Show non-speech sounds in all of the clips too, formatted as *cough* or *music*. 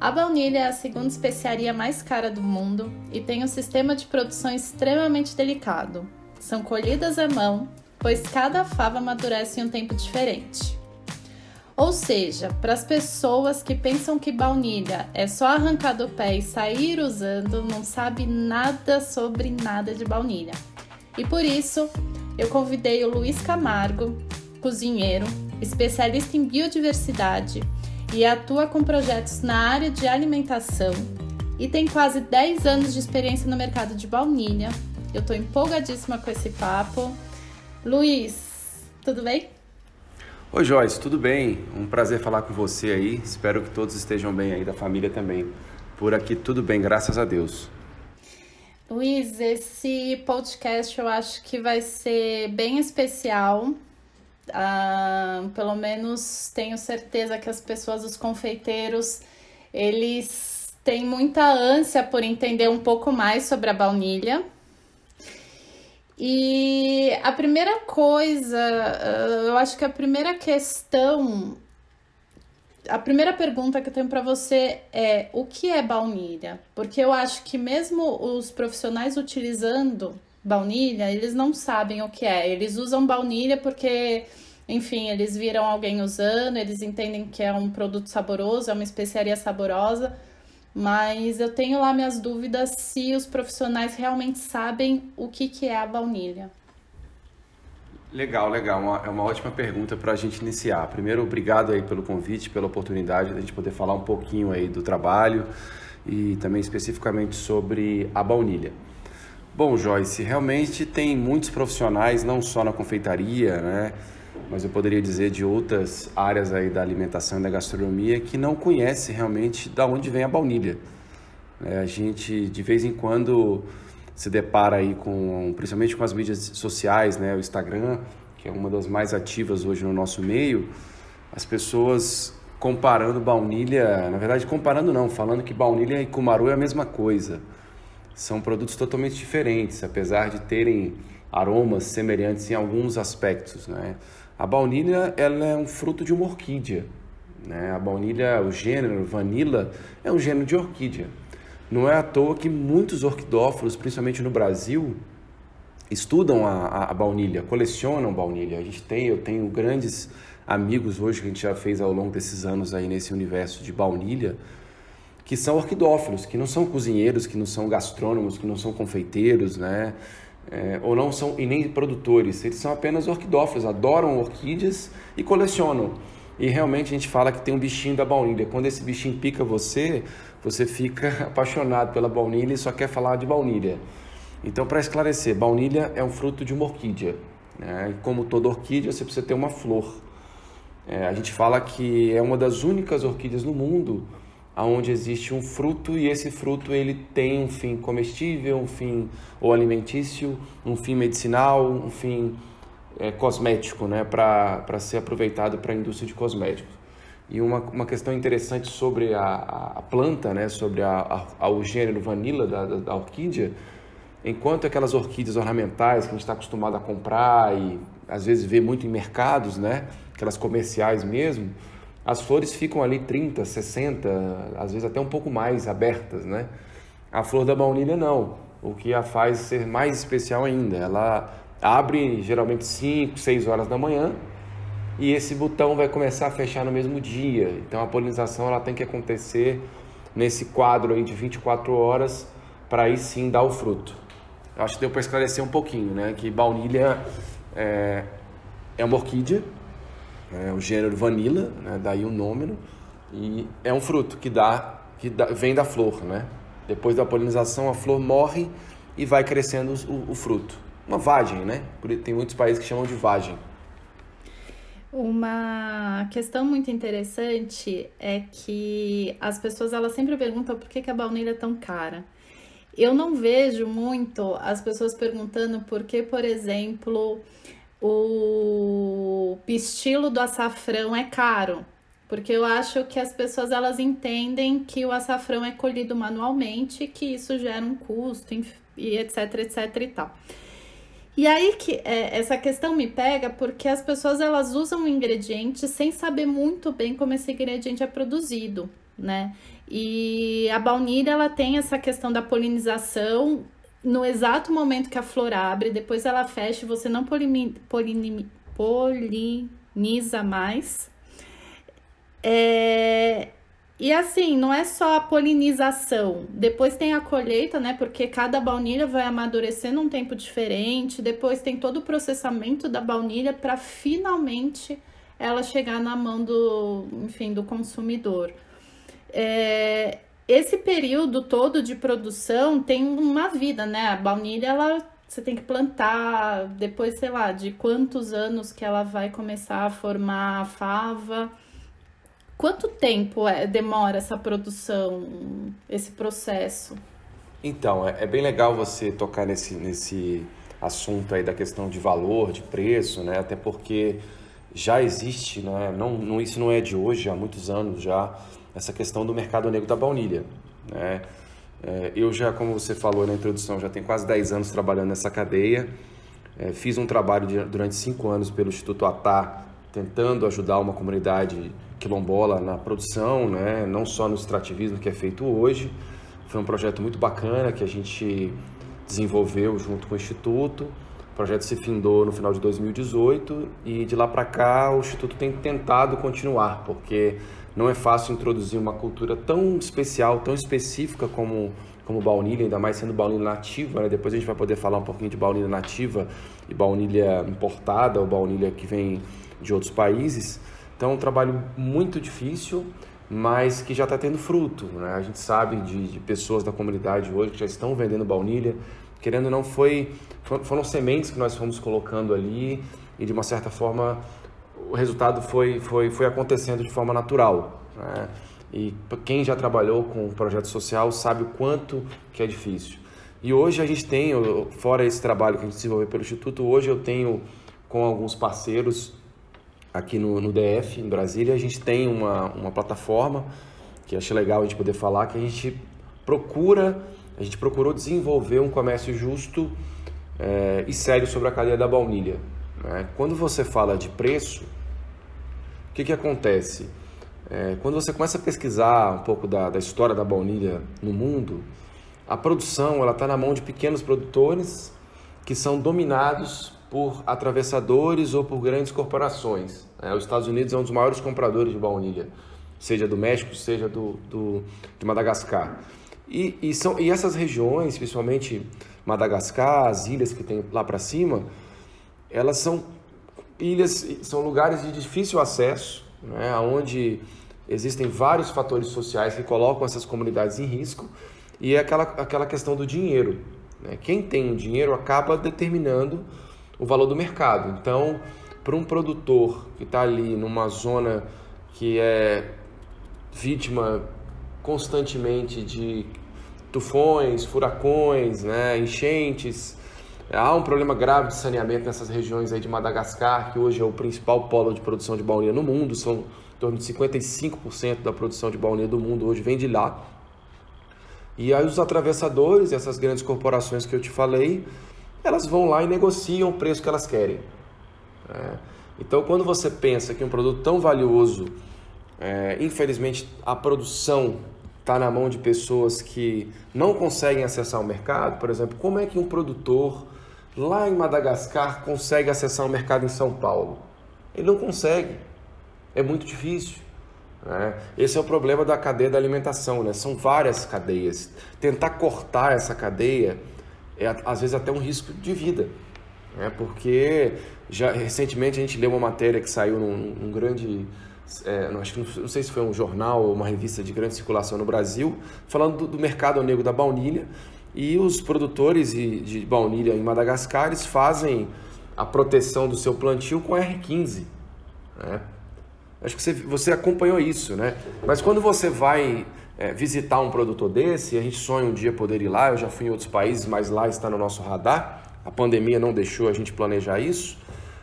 A baunilha é a segunda especiaria mais cara do mundo e tem um sistema de produção extremamente delicado. São colhidas à mão, pois cada fava amadurece em um tempo diferente. Ou seja, para as pessoas que pensam que baunilha é só arrancar do pé e sair usando, não sabe nada sobre nada de baunilha. E por isso, eu convidei o Luiz Camargo, cozinheiro, especialista em biodiversidade e atua com projetos na área de alimentação e tem quase 10 anos de experiência no mercado de baunilha. Eu estou empolgadíssima com esse papo. Luiz, tudo bem? Oi Joyce, tudo bem? Um prazer falar com você aí. Espero que todos estejam bem aí, da família também. Por aqui tudo bem, graças a Deus. Luiz, esse podcast eu acho que vai ser bem especial Uh, pelo menos tenho certeza que as pessoas, os confeiteiros, eles têm muita ânsia por entender um pouco mais sobre a baunilha. E a primeira coisa, uh, eu acho que a primeira questão, a primeira pergunta que eu tenho para você é: o que é baunilha? Porque eu acho que mesmo os profissionais utilizando baunilha, eles não sabem o que é. Eles usam baunilha porque, enfim, eles viram alguém usando, eles entendem que é um produto saboroso, é uma especiaria saborosa. Mas eu tenho lá minhas dúvidas se os profissionais realmente sabem o que, que é a baunilha. Legal, legal. Uma, é uma ótima pergunta para a gente iniciar. Primeiro, obrigado aí pelo convite, pela oportunidade de a gente poder falar um pouquinho aí do trabalho e também especificamente sobre a baunilha. Bom, Joyce, realmente tem muitos profissionais, não só na confeitaria, né? Mas eu poderia dizer de outras áreas aí da alimentação e da gastronomia que não conhece realmente da onde vem a baunilha. É, a gente de vez em quando se depara aí com, principalmente com as mídias sociais, né? O Instagram, que é uma das mais ativas hoje no nosso meio, as pessoas comparando baunilha, na verdade comparando não, falando que baunilha e cumaru é a mesma coisa são produtos totalmente diferentes, apesar de terem aromas semelhantes em alguns aspectos. Né? A baunilha ela é um fruto de uma orquídea. Né? A baunilha, o gênero vanilla, é um gênero de orquídea. Não é à toa que muitos orquidófilos, principalmente no Brasil, estudam a, a, a, baunilha, colecionam baunilha. A gente tem, eu tenho grandes amigos hoje que a gente já fez ao longo desses anos aí nesse universo de baunilha, que são orquidófilos, que não são cozinheiros, que não são gastrônomos, que não são confeiteiros, né? É, ou não são e nem produtores, eles são apenas orquidófilos, adoram orquídeas e colecionam. E realmente a gente fala que tem um bichinho da baunilha. Quando esse bichinho pica você, você fica *laughs* apaixonado pela baunilha e só quer falar de baunilha. Então, para esclarecer, baunilha é um fruto de uma orquídea. Né? E como toda orquídea, você precisa ter uma flor. É, a gente fala que é uma das únicas orquídeas no mundo aonde existe um fruto e esse fruto ele tem um fim comestível, um fim ou alimentício, um fim medicinal, um fim é, cosmético, né, para ser aproveitado para a indústria de cosméticos. E uma, uma questão interessante sobre a, a planta, né, sobre a, a, o gênero vanilla da, da, da orquídea, enquanto aquelas orquídeas ornamentais que a gente está acostumado a comprar e às vezes vê muito em mercados, né, aquelas comerciais mesmo, as flores ficam ali 30, 60, às vezes até um pouco mais abertas, né? A flor da baunilha não, o que a faz ser mais especial ainda. Ela abre geralmente 5, 6 horas da manhã e esse botão vai começar a fechar no mesmo dia. Então a polinização ela tem que acontecer nesse quadro aí de 24 horas para aí sim dar o fruto. Eu acho que deu para esclarecer um pouquinho, né? Que baunilha é, é uma orquídea é o gênero vanilla, né? daí o nome, e é um fruto que dá, que dá, vem da flor, né? Depois da polinização, a flor morre e vai crescendo o, o fruto. Uma vagem, né? Tem muitos países que chamam de vagem. Uma questão muito interessante é que as pessoas elas sempre perguntam por que, que a baunilha é tão cara. Eu não vejo muito as pessoas perguntando por que, por exemplo, o pistilo do açafrão é caro, porque eu acho que as pessoas elas entendem que o açafrão é colhido manualmente, que isso gera um custo e etc, etc e tal. E aí que é, essa questão me pega porque as pessoas elas usam o ingrediente sem saber muito bem como esse ingrediente é produzido. né? E a baunilha ela tem essa questão da polinização no exato momento que a flor abre, depois ela fecha e você não polini, polini, poliniza mais. É, e assim, não é só a polinização, depois tem a colheita, né? Porque cada baunilha vai amadurecer num tempo diferente, depois tem todo o processamento da baunilha para finalmente ela chegar na mão do, enfim, do consumidor. É, esse período todo de produção tem uma vida, né? A baunilha, ela você tem que plantar, depois, sei lá, de quantos anos que ela vai começar a formar a fava. Quanto tempo é, demora essa produção, esse processo? Então, é, é, bem legal você tocar nesse, nesse assunto aí da questão de valor, de preço, né? Até porque já existe, né? Não, não, isso não é de hoje, há muitos anos já, essa questão do mercado negro da baunilha. Né? É, eu já, como você falou na introdução, já tenho quase 10 anos trabalhando nessa cadeia. É, fiz um trabalho durante 5 anos pelo Instituto Atá, tentando ajudar uma comunidade quilombola na produção, né? não só no extrativismo que é feito hoje. Foi um projeto muito bacana que a gente desenvolveu junto com o Instituto. O projeto se findou no final de 2018 e de lá para cá o Instituto tem tentado continuar, porque não é fácil introduzir uma cultura tão especial, tão específica como, como baunilha, ainda mais sendo baunilha nativa. Né? Depois a gente vai poder falar um pouquinho de baunilha nativa e baunilha importada ou baunilha que vem de outros países. Então é um trabalho muito difícil, mas que já está tendo fruto. Né? A gente sabe de, de, pessoas da comunidade hoje que já estão vendendo baunilha. Querendo ou não, foi, foram sementes que nós fomos colocando ali e de uma certa forma o resultado foi, foi, foi acontecendo de forma natural. Né? E quem já trabalhou com projeto social sabe o quanto que é difícil. E hoje a gente tem, fora esse trabalho que a gente desenvolveu pelo Instituto, hoje eu tenho com alguns parceiros aqui no, no DF, em Brasília, a gente tem uma, uma plataforma que acho legal a gente poder falar, que a gente procura, a gente procurou desenvolver um comércio justo é, e sério sobre a cadeia da baunilha. Né? Quando você fala de preço, o que, que acontece? É, quando você começa a pesquisar um pouco da, da história da baunilha no mundo, a produção ela está na mão de pequenos produtores que são dominados por atravessadores ou por grandes corporações. É, os Estados Unidos é um dos maiores compradores de baunilha, seja do México, seja do, do de Madagascar. E, e, são, e essas regiões, principalmente Madagascar, as ilhas que tem lá para cima, elas são ilhas, são lugares de difícil acesso, né, onde existem vários fatores sociais que colocam essas comunidades em risco e é aquela, aquela questão do dinheiro. Né? Quem tem o dinheiro acaba determinando o valor do mercado. Então, para um produtor que está ali numa zona que é vítima constantemente de tufões, furacões, né, enchentes, Há um problema grave de saneamento nessas regiões aí de Madagascar, que hoje é o principal polo de produção de baunilha no mundo, são em torno de 55% da produção de baunilha do mundo hoje vem de lá. E aí os atravessadores, essas grandes corporações que eu te falei, elas vão lá e negociam o preço que elas querem. É. Então, quando você pensa que um produto tão valioso, é, infelizmente a produção está na mão de pessoas que não conseguem acessar o mercado, por exemplo, como é que um produtor lá em Madagascar consegue acessar o mercado em São Paulo? Ele não consegue. É muito difícil. Né? Esse é o problema da cadeia da alimentação. Né? São várias cadeias. Tentar cortar essa cadeia é às vezes até um risco de vida. Né? Porque já recentemente a gente leu uma matéria que saiu num, num grande é, não, acho que não, não, sei se foi um jornal ou uma revista de grande circulação no Brasil, falando do, do mercado negro da baunilha, e os produtores de baunilha em Madagascar eles fazem a proteção do seu plantio com R15. Né? Acho que você, você acompanhou isso, né? Mas quando você vai é, visitar um produtor desse, a gente sonha um dia poder ir lá, eu já fui em outros países, mas lá está no nosso radar, a pandemia não deixou a gente planejar isso.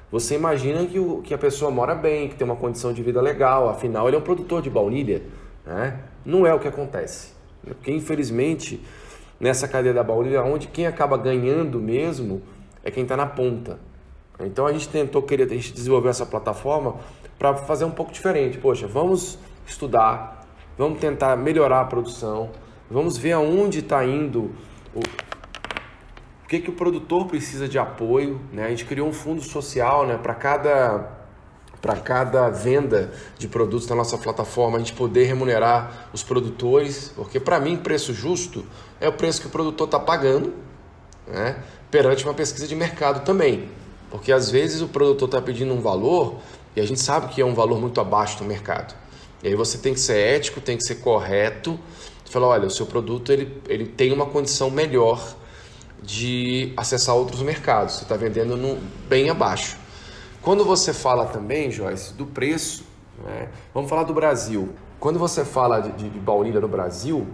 Você imagina que, o, que a pessoa mora bem, que tem uma condição de vida legal, afinal ele é um produtor de baunilha. Né? Não é o que acontece. Porque infelizmente nessa cadeia da baunilha, onde quem acaba ganhando mesmo é quem está na ponta. Então a gente tentou querer, a gente desenvolveu essa plataforma para fazer um pouco diferente. Poxa, vamos estudar, vamos tentar melhorar a produção, vamos ver aonde está indo o, o que, que o produtor precisa de apoio. Né? A gente criou um fundo social né, para cada para cada venda de produtos na nossa plataforma, a gente poder remunerar os produtores, porque para mim preço justo é o preço que o produtor está pagando, né, perante uma pesquisa de mercado também, porque às vezes o produtor está pedindo um valor e a gente sabe que é um valor muito abaixo do mercado. E aí você tem que ser ético, tem que ser correto, falar, olha, o seu produto ele, ele tem uma condição melhor de acessar outros mercados, você está vendendo no, bem abaixo. Quando você fala também, Joyce, do preço, né? vamos falar do Brasil. Quando você fala de, de baunilha no Brasil,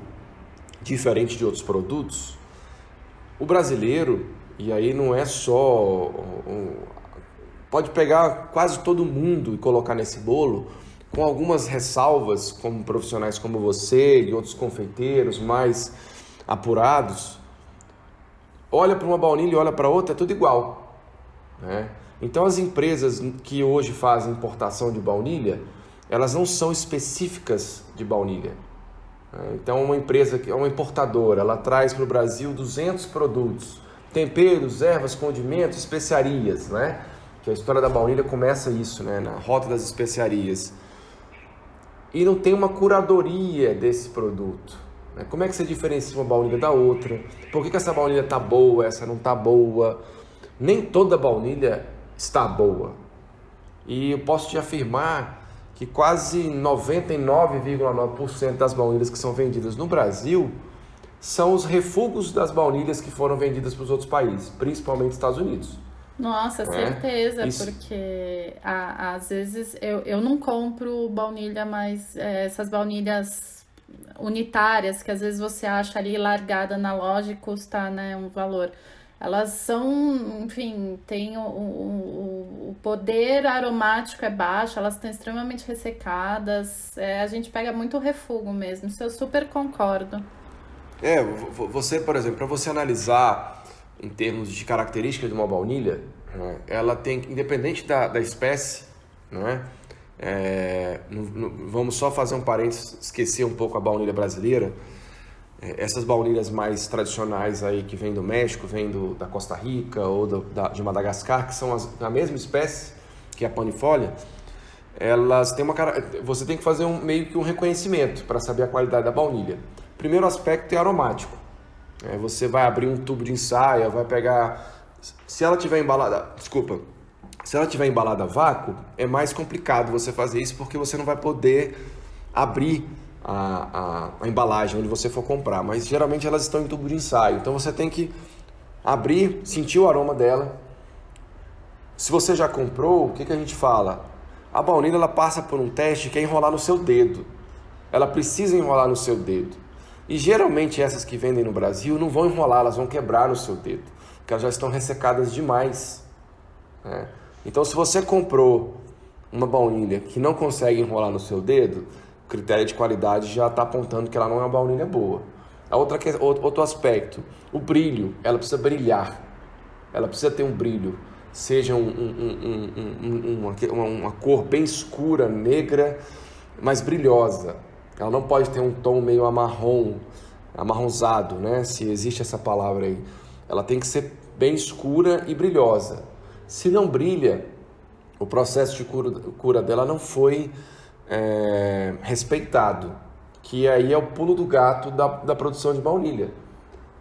diferente de outros produtos, o brasileiro, e aí não é só. Pode pegar quase todo mundo e colocar nesse bolo, com algumas ressalvas, como profissionais como você e outros confeiteiros mais apurados. Olha para uma baunilha e olha para outra, é tudo igual. Né? Então as empresas que hoje fazem importação de baunilha, elas não são específicas de baunilha. Então uma empresa é uma importadora, ela traz para o Brasil 200 produtos, temperos, ervas, condimentos, especiarias, né? Que a história da baunilha começa isso, né? Na rota das especiarias. E não tem uma curadoria desse produto. Né? Como é que você diferencia uma baunilha da outra? Por que, que essa baunilha tá boa, essa não tá boa? Nem toda baunilha está boa. E eu posso te afirmar que quase 99,9% das baunilhas que são vendidas no Brasil são os refugos das baunilhas que foram vendidas para os outros países, principalmente Estados Unidos. Nossa, é? certeza, Isso. porque a, às vezes eu, eu não compro baunilha, mas é, essas baunilhas unitárias que às vezes você acha ali largada na loja e custa né, um valor elas são, enfim, tem o, o, o, poder aromático é baixo, elas estão extremamente ressecadas. É, a gente pega muito refugo mesmo, isso eu super concordo. É, você, por exemplo, para você analisar em termos de características de uma baunilha, né, ela tem, independente da, da espécie, não é? é vamos só fazer um parênteses, esquecer um pouco a baunilha brasileira essas baunilhas mais tradicionais aí que vêm do México, vêm do, da Costa Rica ou do, da, de Madagascar, que são as, da mesma espécie que é a panifolia, elas têm uma você tem que fazer um, meio que um reconhecimento para saber a qualidade da baunilha. Primeiro aspecto é aromático. É, você vai abrir um tubo de ensaio, vai pegar, se ela tiver embalada, desculpa, se ela tiver embalada a vácuo, é mais complicado você fazer isso porque você não vai poder abrir a, a, a, embalagem onde você for comprar, mas geralmente elas estão em tubo de ensaio. Então você tem que abrir, sentir o aroma dela. Se você já comprou, o que, que a gente fala? A baunilha ela passa por um teste que é enrolar no seu dedo. Ela precisa enrolar no seu dedo. E geralmente essas que vendem no Brasil não vão enrolar, elas vão quebrar no seu dedo, porque elas já estão ressecadas demais. Né? Então se você comprou uma baunilha que não consegue enrolar no seu dedo, critério de qualidade já está apontando que ela não é uma baunilha boa. A outra, outro aspecto, o brilho, ela precisa brilhar, ela precisa ter um brilho, seja um, um, um, uma, uma cor bem escura, negra, mas brilhosa. Ela não pode ter um tom meio amarrom, amarronzado, né? Se existe essa palavra aí. Ela tem que ser bem escura e brilhosa. Se não brilha, o processo de cura, cura dela não foi é, respeitado, que aí é o pulo do gato da, da produção de baunilha.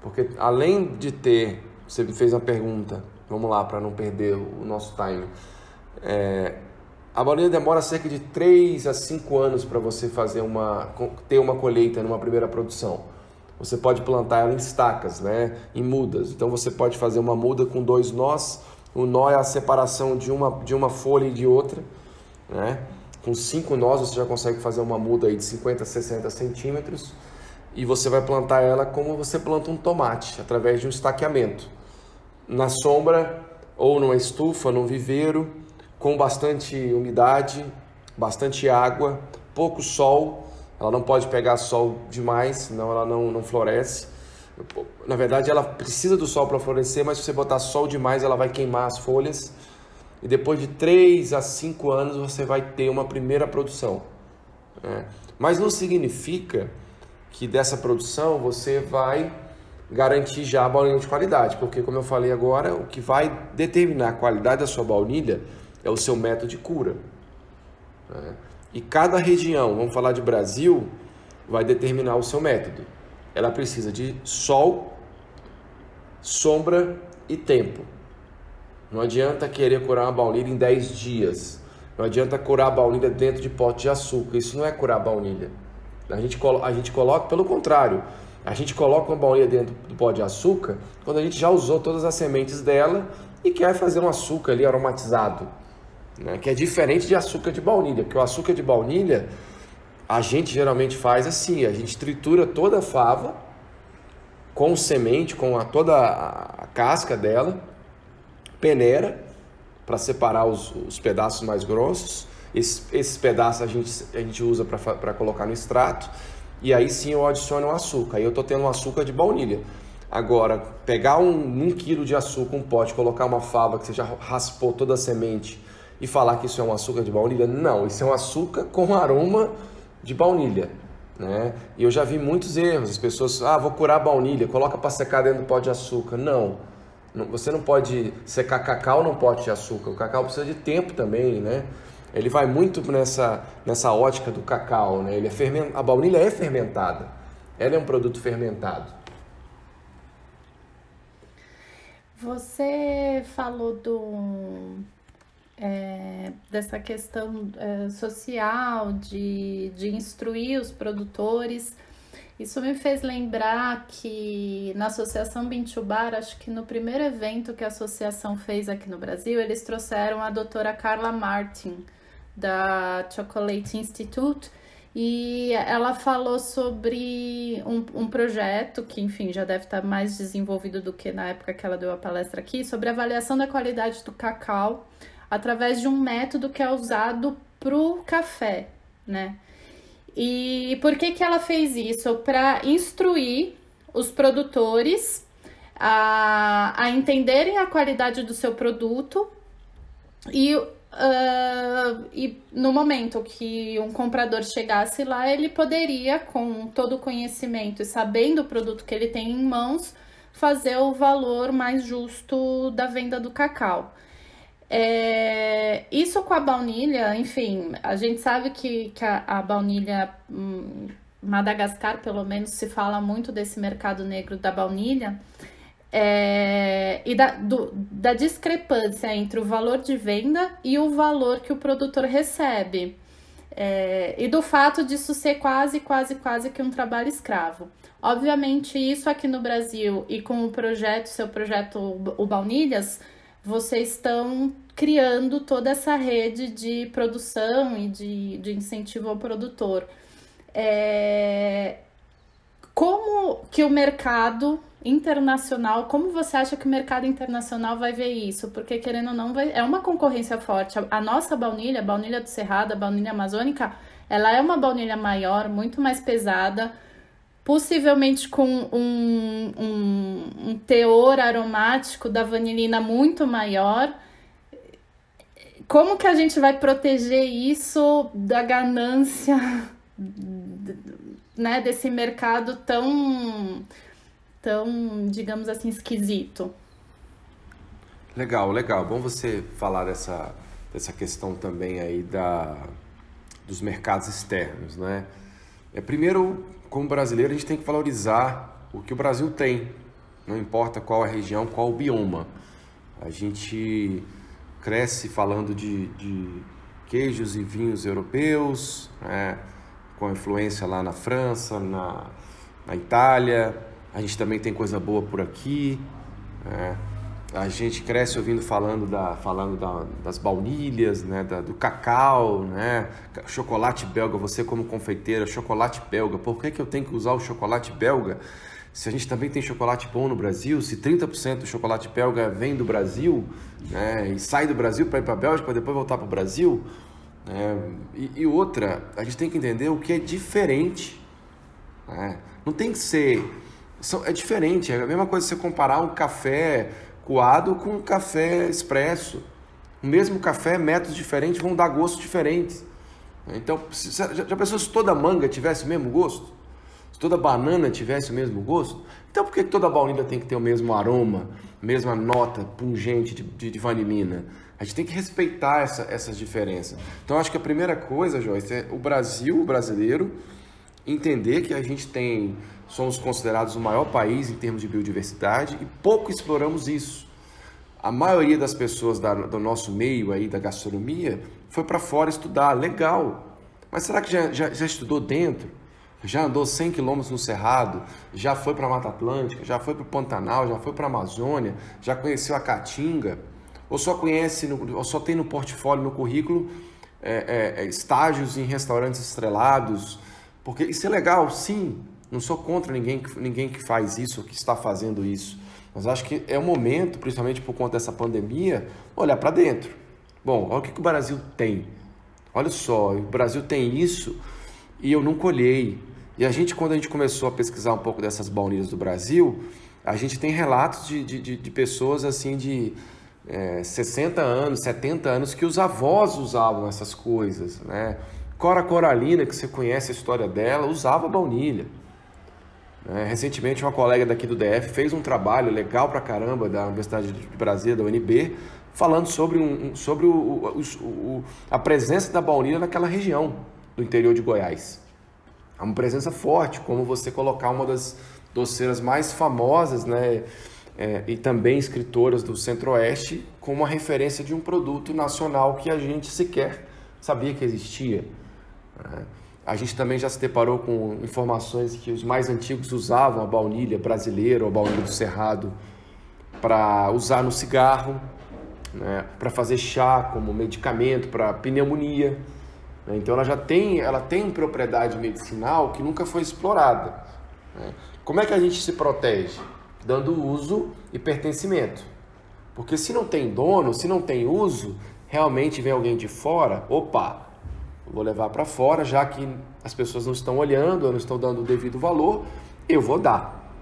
Porque além de ter, você me fez uma pergunta, vamos lá para não perder o nosso time. É, a baunilha demora cerca de 3 a 5 anos para você fazer uma, ter uma colheita numa primeira produção. Você pode plantar ela em estacas, né? em mudas. Então você pode fazer uma muda com dois nós. O nó é a separação de uma, de uma folha e de outra. Né? Com cinco nós você já consegue fazer uma muda aí de 50 a 60 centímetros e você vai plantar ela como você planta um tomate, através de um estaqueamento. Na sombra ou numa estufa, num viveiro, com bastante umidade, bastante água, pouco sol. Ela não pode pegar sol demais, senão ela não, não floresce. Na verdade, ela precisa do sol para florescer, mas se você botar sol demais, ela vai queimar as folhas e depois de 3 a 5 anos você vai ter uma primeira produção. Né? Mas não significa que dessa produção você vai garantir já a baunilha de qualidade, porque como eu falei agora, o que vai determinar a qualidade da sua baunilha é o seu método de cura. Né? E cada região, vamos falar de Brasil, vai determinar o seu método. Ela precisa de sol, sombra e tempo. Não adianta querer curar uma baunilha em 10 dias. Não adianta curar a baunilha dentro de pote de açúcar. Isso não é curar a baunilha. A gente, a gente coloca, pelo contrário, a gente coloca uma baunilha dentro do pó de açúcar quando a gente já usou todas as sementes dela e quer fazer um açúcar ali aromatizado, né? que é diferente de açúcar de baunilha, porque o açúcar de baunilha a gente geralmente faz assim, a gente tritura toda a fava com semente, com a, toda a casca dela, peneira para separar os, os, pedaços mais grossos. Esses, esses pedaços a gente, a gente usa para colocar no extrato e aí sim eu adiciono o açúcar. Aí eu estou tendo um açúcar de baunilha. Agora, pegar um, um quilo de açúcar, um pote, colocar uma fava que você já raspou toda a semente e falar que isso é um açúcar de baunilha, não, isso é um açúcar com aroma de baunilha. Né? E eu já vi muitos erros, as pessoas, ah, vou curar a baunilha, coloca para secar dentro do pote de açúcar. Não, você não pode secar cacau num pote de açúcar, o cacau precisa de tempo também, né? Ele vai muito nessa, nessa ótica do cacau, né? Ele é ferment... A baunilha é fermentada. Ela é um produto fermentado. Você falou do, é, dessa questão é, social de, de instruir os produtores. Isso me fez lembrar que na Associação Bintubar, acho que no primeiro evento que a associação fez aqui no Brasil, eles trouxeram a doutora Carla Martin, da Chocolate Institute, e ela falou sobre um, um, projeto que, enfim, já deve estar mais desenvolvido do que na época que ela deu a palestra aqui, sobre avaliação da qualidade do cacau através de um método que é usado para o café, né? E por que, que ela fez isso? Para instruir os produtores a, a entenderem a qualidade do seu produto e Uh, e no momento que um comprador chegasse lá, ele poderia, com todo o conhecimento e sabendo o produto que ele tem em mãos, fazer o valor mais justo da venda do cacau. É, isso com a baunilha, enfim, a gente sabe que, que a, a baunilha, hum, Madagascar, pelo menos, se fala muito desse mercado negro da baunilha é, e da, do, da discrepância entre o valor de venda e o valor que o produtor recebe. É, e do fato disso ser quase, quase, quase que um trabalho escravo. Obviamente, isso aqui no Brasil e com o projeto, seu projeto O Baunilhas, vocês estão criando toda essa rede de produção e de, de incentivo ao produtor. É, como que o mercado internacional, como você acha que o mercado internacional vai ver isso? Porque, querendo ou não, vai, é uma concorrência forte. A, nossa baunilha, a baunilha do Cerrado, a baunilha amazônica, ela é uma baunilha maior, muito mais pesada, possivelmente com um, um, um teor aromático da vanilina muito maior. Como que a gente vai proteger isso da ganância, né, desse mercado tão tão, digamos assim, esquisito. Legal, legal. Bom você falar dessa, dessa questão também aí da, dos mercados externos, né? É, primeiro, como brasileiro, a gente tem que valorizar o que o Brasil tem, não importa qual a região, qual o bioma. A gente cresce falando de, de queijos e vinhos europeus, né? com influência lá na França, na, na Itália, a gente também tem coisa boa por aqui. Né? A gente cresce ouvindo falando, da, falando da, das baunilhas, né? Da, do cacau, né? chocolate belga. Você como confeiteira, chocolate belga. Por que, que eu tenho que usar o chocolate belga? Se a gente também tem chocolate bom no Brasil, se 30% do chocolate belga vem do Brasil né? e sai do Brasil para ir para a Bélgica para depois voltar para o Brasil. Né? E, e, outra, a gente tem que entender o que é diferente. Né? Não tem que ser é diferente, é a mesma coisa você comparar um café coado com café expresso. O mesmo café, métodos diferentes vão dar gostos diferentes. Então, já, já pensou se toda manga tivesse o mesmo gosto? Se toda banana tivesse o mesmo gosto? Então por que toda baunilha tem que ter o mesmo aroma, mesma nota pungente de, de, de vanilina? A gente tem que respeitar essa, essas diferenças. Então acho que a primeira coisa, Joyce, é o Brasil, o brasileiro, entender que a gente tem, somos considerados o maior país em termos de biodiversidade e pouco exploramos isso. A maioria das pessoas da, do nosso meio aí da gastronomia foi para fora estudar, legal. Mas será que já, já, já estudou dentro? Já andou 100 quilômetros no Cerrado, já foi para a Mata Atlântica, já foi para o Pantanal, já foi para a Amazônia, já conheceu a Caatinga, ou só conhece, no, ou só tem no portfólio, no currículo, é, é, é, estágios em restaurantes estrelados, porque isso é legal, sim, não sou contra ninguém, ninguém que faz isso, que está fazendo isso, mas acho que é o momento, principalmente por conta dessa pandemia, olhar para dentro. Bom, olha o que, que o Brasil tem. Olha só, o Brasil tem isso e eu não colhei. E a gente, quando a gente começou a pesquisar um pouco dessas baunilhas do Brasil, a gente tem relatos de, de, de pessoas assim de é, 60 anos, 70 anos, que os avós usavam essas coisas. Né? Cora Coralina, que você conhece a história dela, usava baunilha. É, recentemente, uma colega daqui do DF fez um trabalho legal pra caramba da Universidade de Brasília, da UNB, falando sobre, um, sobre o, o, o, a presença da baunilha naquela região do interior de Goiás. É uma presença forte, como você colocar uma das doceiras mais famosas, né? É, e também escritoras do Centro-Oeste, como uma referência de um produto nacional que a gente sequer sabia que existia. A gente também já se deparou com informações que os mais antigos usavam a baunilha brasileira ou a baunilha do Cerrado para usar no cigarro, né? para fazer chá como medicamento para pneumonia. Né? Então ela já tem, ela tem propriedade medicinal que nunca foi explorada. Né? Como é que a gente se protege? Dando uso e pertencimento. Porque se não tem dono, se não tem uso, realmente vem alguém de fora, opa, vou levar para fora, já que as pessoas não estão olhando, não estão dando o devido valor, eu vou dar.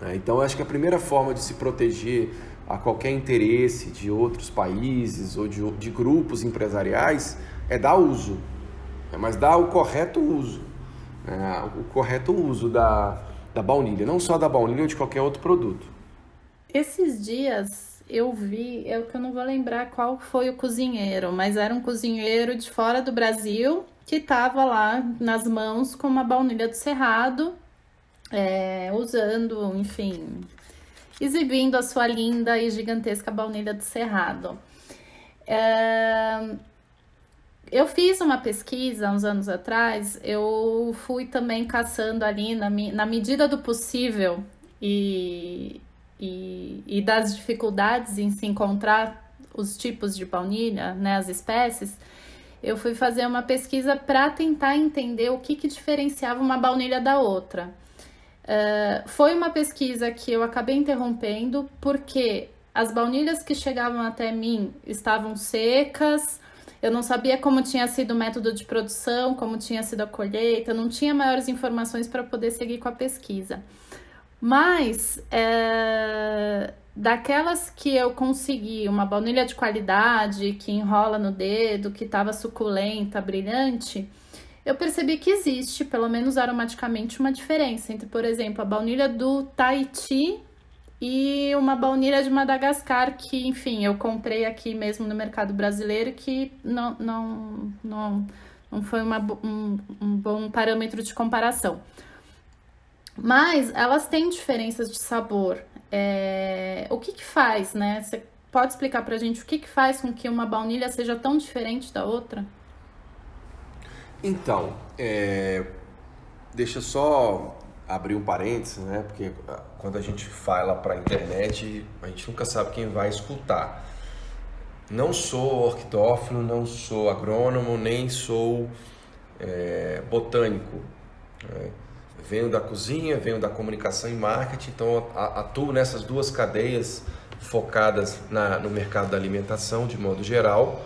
Né? Então, acho que a primeira forma de se proteger a qualquer interesse de outros países ou de, de grupos empresariais é dar uso. É, mas dá o correto uso, né? o correto uso da, da baunilha, não só da baunilha ou de qualquer outro produto. Esses dias eu vi, eu que eu não vou lembrar qual foi o cozinheiro, mas era um cozinheiro de fora do Brasil que estava lá nas mãos com uma baunilha do Cerrado, é, usando, enfim, exibindo a sua linda e gigantesca baunilha do Cerrado. É, eu fiz uma pesquisa uns anos atrás, eu fui também caçando ali na, na medida do possível e, e, e, das dificuldades em se encontrar os tipos de baunilha, né, as espécies, eu fui fazer uma pesquisa para tentar entender o que, que diferenciava uma baunilha da outra. Uh, foi uma pesquisa que eu acabei interrompendo porque as baunilhas que chegavam até mim estavam secas, eu não sabia como tinha sido o método de produção, como tinha sido a colheita, não tinha maiores informações para poder seguir com a pesquisa. Mas é, daquelas que eu consegui, uma baunilha de qualidade, que enrola no dedo, que estava suculenta, brilhante, eu percebi que existe, pelo menos aromaticamente, uma diferença entre, por exemplo, a baunilha do Tahiti e uma baunilha de Madagascar que, enfim, eu comprei aqui mesmo no mercado brasileiro que não, não, não, não foi uma, um, um bom parâmetro de comparação. Mas elas têm diferenças de sabor. É... O que que faz, né? Você pode explicar pra gente o que que faz com que uma baunilha seja tão diferente da outra? Então, é... deixa só abrir um parênteses, né? Porque ah, quando a gente fala para a internet, a gente nunca sabe quem vai escutar. Não sou orquitófilo, não sou agrônomo, nem sou é, botânico. Né? Venho da cozinha, venho da comunicação e marketing, então atuo nessas duas cadeias focadas na, no mercado da alimentação de modo geral,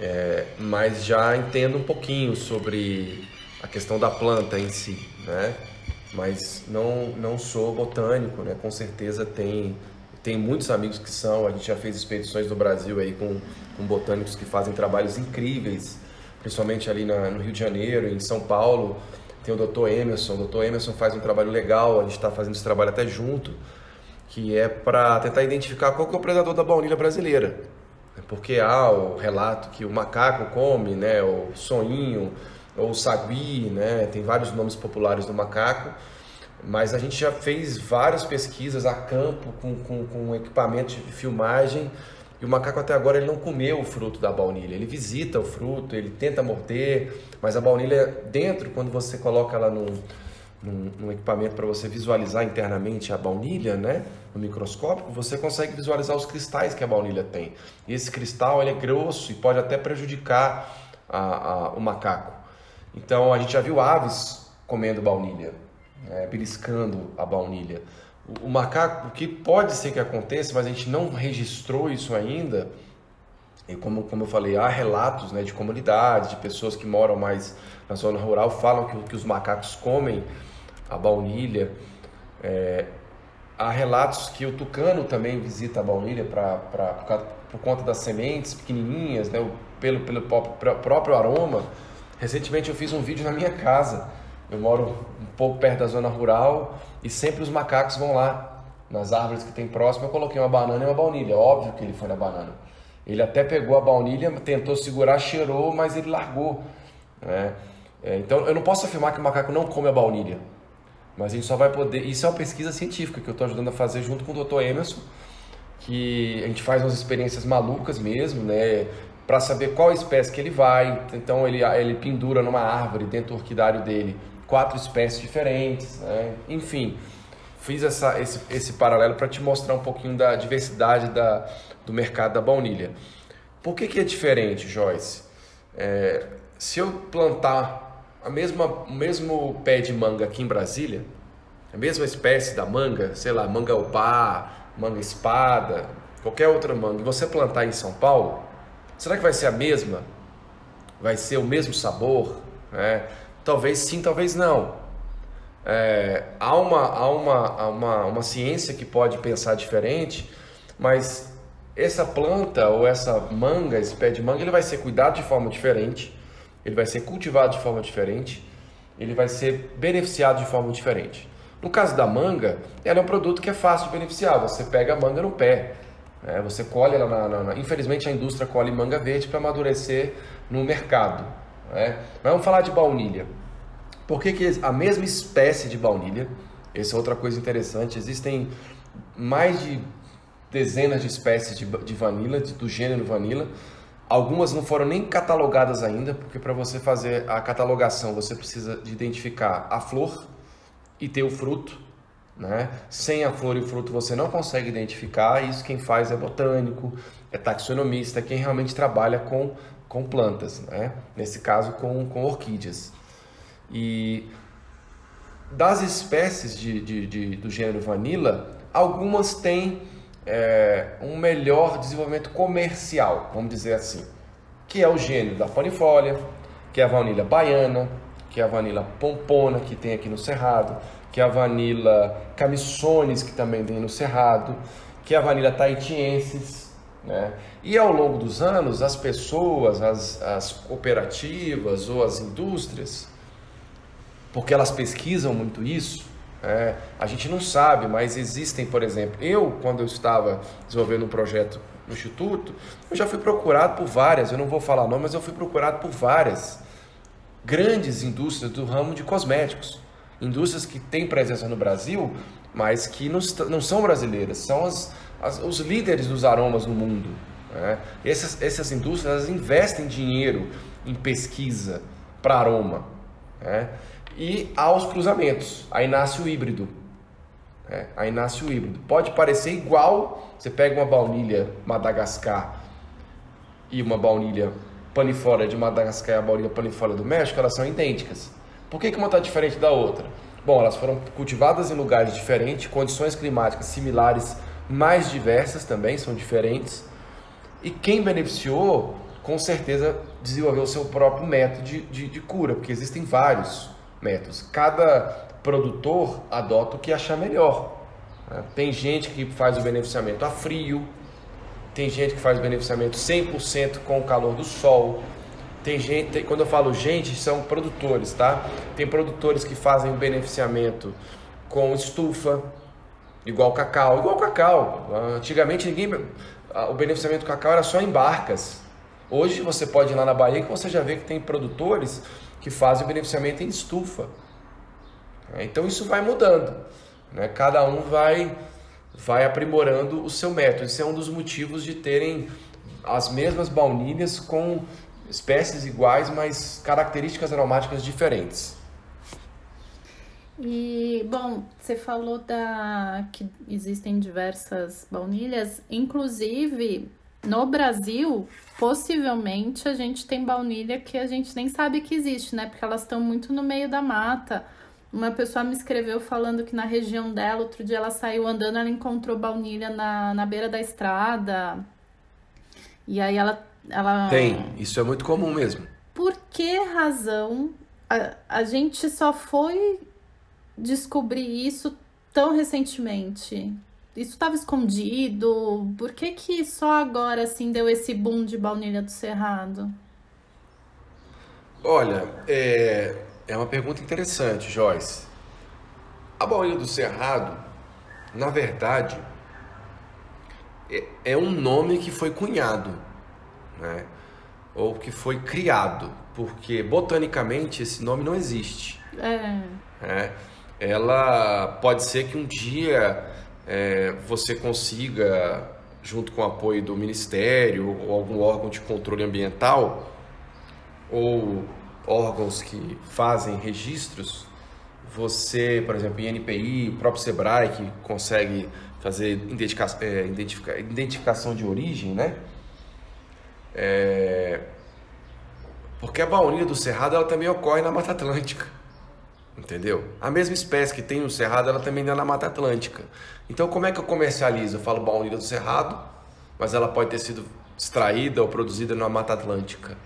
é, mas já entendo um pouquinho sobre a questão da planta em si, né? mas não, não sou botânico, né? Com certeza tem, tem muitos amigos que são, a gente já fez expedições no Brasil aí com, com botânicos que fazem trabalhos incríveis principalmente ali na, no Rio de Janeiro, em São Paulo. Tem o Dr. Emerson. O Dr. Emerson faz um trabalho legal, a gente está fazendo esse trabalho até junto, que é para tentar identificar qual que é o predador da baunilha brasileira. Porque há o relato que o macaco come, né, o soninho, ou o sagui, né, tem vários nomes populares do macaco, mas a gente já fez várias pesquisas a campo com, com, com equipamento de filmagem e o macaco até agora ele não comeu o fruto da baunilha. Ele visita o fruto, ele tenta morder, mas a baunilha dentro, quando você coloca ela num, num, num equipamento para você visualizar internamente a baunilha, né, no microscópio, você consegue visualizar os cristais que a baunilha tem. E esse cristal ele é grosso e pode até prejudicar a, a, o macaco. Então a gente já viu aves comendo baunilha, né, beliscando a baunilha. O, macaco, o que pode ser que aconteça, mas a gente não registrou isso ainda, e como, como eu falei, há relatos né, de comunidades, de pessoas que moram mais na zona rural, falam que, que os macacos comem a baunilha. É, há relatos que o tucano também visita a baunilha pra, pra, por, por conta das sementes pequenininhas, né, pelo, pelo próprio aroma. Recentemente eu fiz um vídeo na minha casa. Eu moro um pouco perto da zona rural e sempre os macacos vão lá nas árvores que tem próximo. Eu coloquei uma banana e uma baunilha. Óbvio que ele foi na banana. Ele até pegou a baunilha, tentou segurar, cheirou, mas ele largou. Né? É, então eu não posso afirmar que o macaco não come a baunilha. Mas a gente só vai poder. Isso é uma pesquisa científica que eu estou ajudando a fazer junto com o Dr. Emerson, que a gente faz umas experiências malucas mesmo, né? Para saber qual espécie que ele vai. Então ele, ele pendura numa árvore dentro do orquidário dele quatro espécies diferentes, né? enfim. Fiz essa, esse, esse paralelo para te mostrar um pouquinho da diversidade da, do mercado da baunilha. Por que, que é diferente, Joyce? É, se eu plantar a mesma, o mesmo pé de manga aqui em Brasília, a mesma espécie da manga, sei lá, manga opá, manga espada, qualquer outra manga, e você plantar em São Paulo, será que vai ser a mesma? Vai ser o mesmo sabor? Né? Talvez sim, talvez não. É, há uma, há uma, há uma, uma ciência que pode pensar diferente, mas essa planta ou essa manga, esse pé de manga, ele vai ser cuidado de forma diferente, ele vai ser cultivado de forma diferente, ele vai ser beneficiado de forma diferente. No caso da manga, ela é um produto que é fácil de beneficiar. Você pega a manga no pé, né? você colhe ela na, na, na, Infelizmente a indústria colhe manga verde para amadurecer no mercado. Né? Mas vamos falar de baunilha. Por que, que a mesma espécie de baunilha, essa é outra coisa interessante, existem mais de dezenas de espécies de, de vanila, de, do gênero vanila. Algumas não foram nem catalogadas ainda, porque para você fazer a catalogação você precisa de identificar a flor e ter o fruto. Né? Sem a flor e o fruto você não consegue identificar. Isso quem faz é botânico, é taxonomista, quem realmente trabalha com com plantas, né? nesse caso com, com orquídeas. E das espécies de, de, de do gênero vanilla, algumas têm é, um melhor desenvolvimento comercial, vamos dizer assim, que é o gênero da panifolia, que é a vanila baiana, que é a vanila pompona, que tem aqui no Cerrado, que é a vanila camissones, que também tem no Cerrado, que é a vanila tahitiensis, né? E ao longo dos anos, as pessoas, as, as cooperativas ou as indústrias, porque elas pesquisam muito isso, é, a gente não sabe, mas existem, por exemplo, eu, quando eu estava desenvolvendo um projeto no Instituto, eu já fui procurado por várias, eu não vou falar nome, mas eu fui procurado por várias grandes indústrias do ramo de cosméticos. Indústrias que têm presença no Brasil, mas que não, não são brasileiras, são as, as, os líderes dos aromas no mundo. Né? Essas, essas indústrias investem dinheiro em pesquisa para aroma. Né? E aos cruzamentos. Aí nasce o híbrido. Né? Aí nasce o híbrido. Pode parecer igual, você pega uma baunilha Madagascar e uma baunilha panifólia de Madagascar e a baunilha panifólia do México, elas são idênticas. Por que, que uma está diferente da outra? Bom, elas foram cultivadas em lugares diferentes, condições climáticas similares mais diversas também, são diferentes. E quem beneficiou, com certeza, desenvolveu o seu próprio método de, de, de cura, porque existem vários métodos. Cada produtor adota o que achar melhor. Né? Tem gente que faz o beneficiamento a frio, tem gente que faz o beneficiamento 100% com o calor do sol, Tem gente, tem, quando eu falo gente, são produtores, tá? Tem produtores que fazem o beneficiamento com estufa, igual cacau, igual cacau. Antigamente ninguém o beneficiamento do cacau era só em barcas. Hoje você pode ir lá na Bahia que você já vê que tem produtores que fazem o beneficiamento em estufa. Então isso vai mudando, né? Cada um vai vai aprimorando o seu método. Esse é um dos motivos de terem as mesmas baunilhas com espécies iguais, mas características aromáticas diferentes. E bom, você falou da que existem diversas baunilhas, inclusive no Brasil, possivelmente a gente tem baunilha que a gente nem sabe que existe, né? Porque elas estão muito no meio da mata. Uma pessoa me escreveu falando que na região dela, outro dia ela saiu andando, ela encontrou baunilha na, na beira da estrada. E aí ela, ela. Tem, isso é muito comum mesmo. Por que razão a, a gente só foi descobrir isso tão recentemente? Isso estava escondido? Por que, que só agora assim deu esse boom de baunilha do Cerrado? Olha, é, é uma pergunta interessante, Joyce. A baunilha do Cerrado, na verdade, é, é um nome que foi cunhado, né? ou que foi criado, porque botanicamente esse nome não existe. É. é ela pode ser que um dia é, você consiga, junto com o apoio do Ministério ou algum órgão de controle ambiental, ou órgãos que fazem registros, você, por exemplo, INPI, o próprio SEBRAE, que consegue fazer identificação, é, identificação de origem, né? É... Porque a baunilha do cerrado ela também ocorre na Mata Atlântica, entendeu? A mesma espécie que tem no cerrado ela também é na Mata Atlântica. Então como é que eu comercializo? Eu falo baunilha do cerrado, mas ela pode ter sido extraída ou produzida na Mata Atlântica.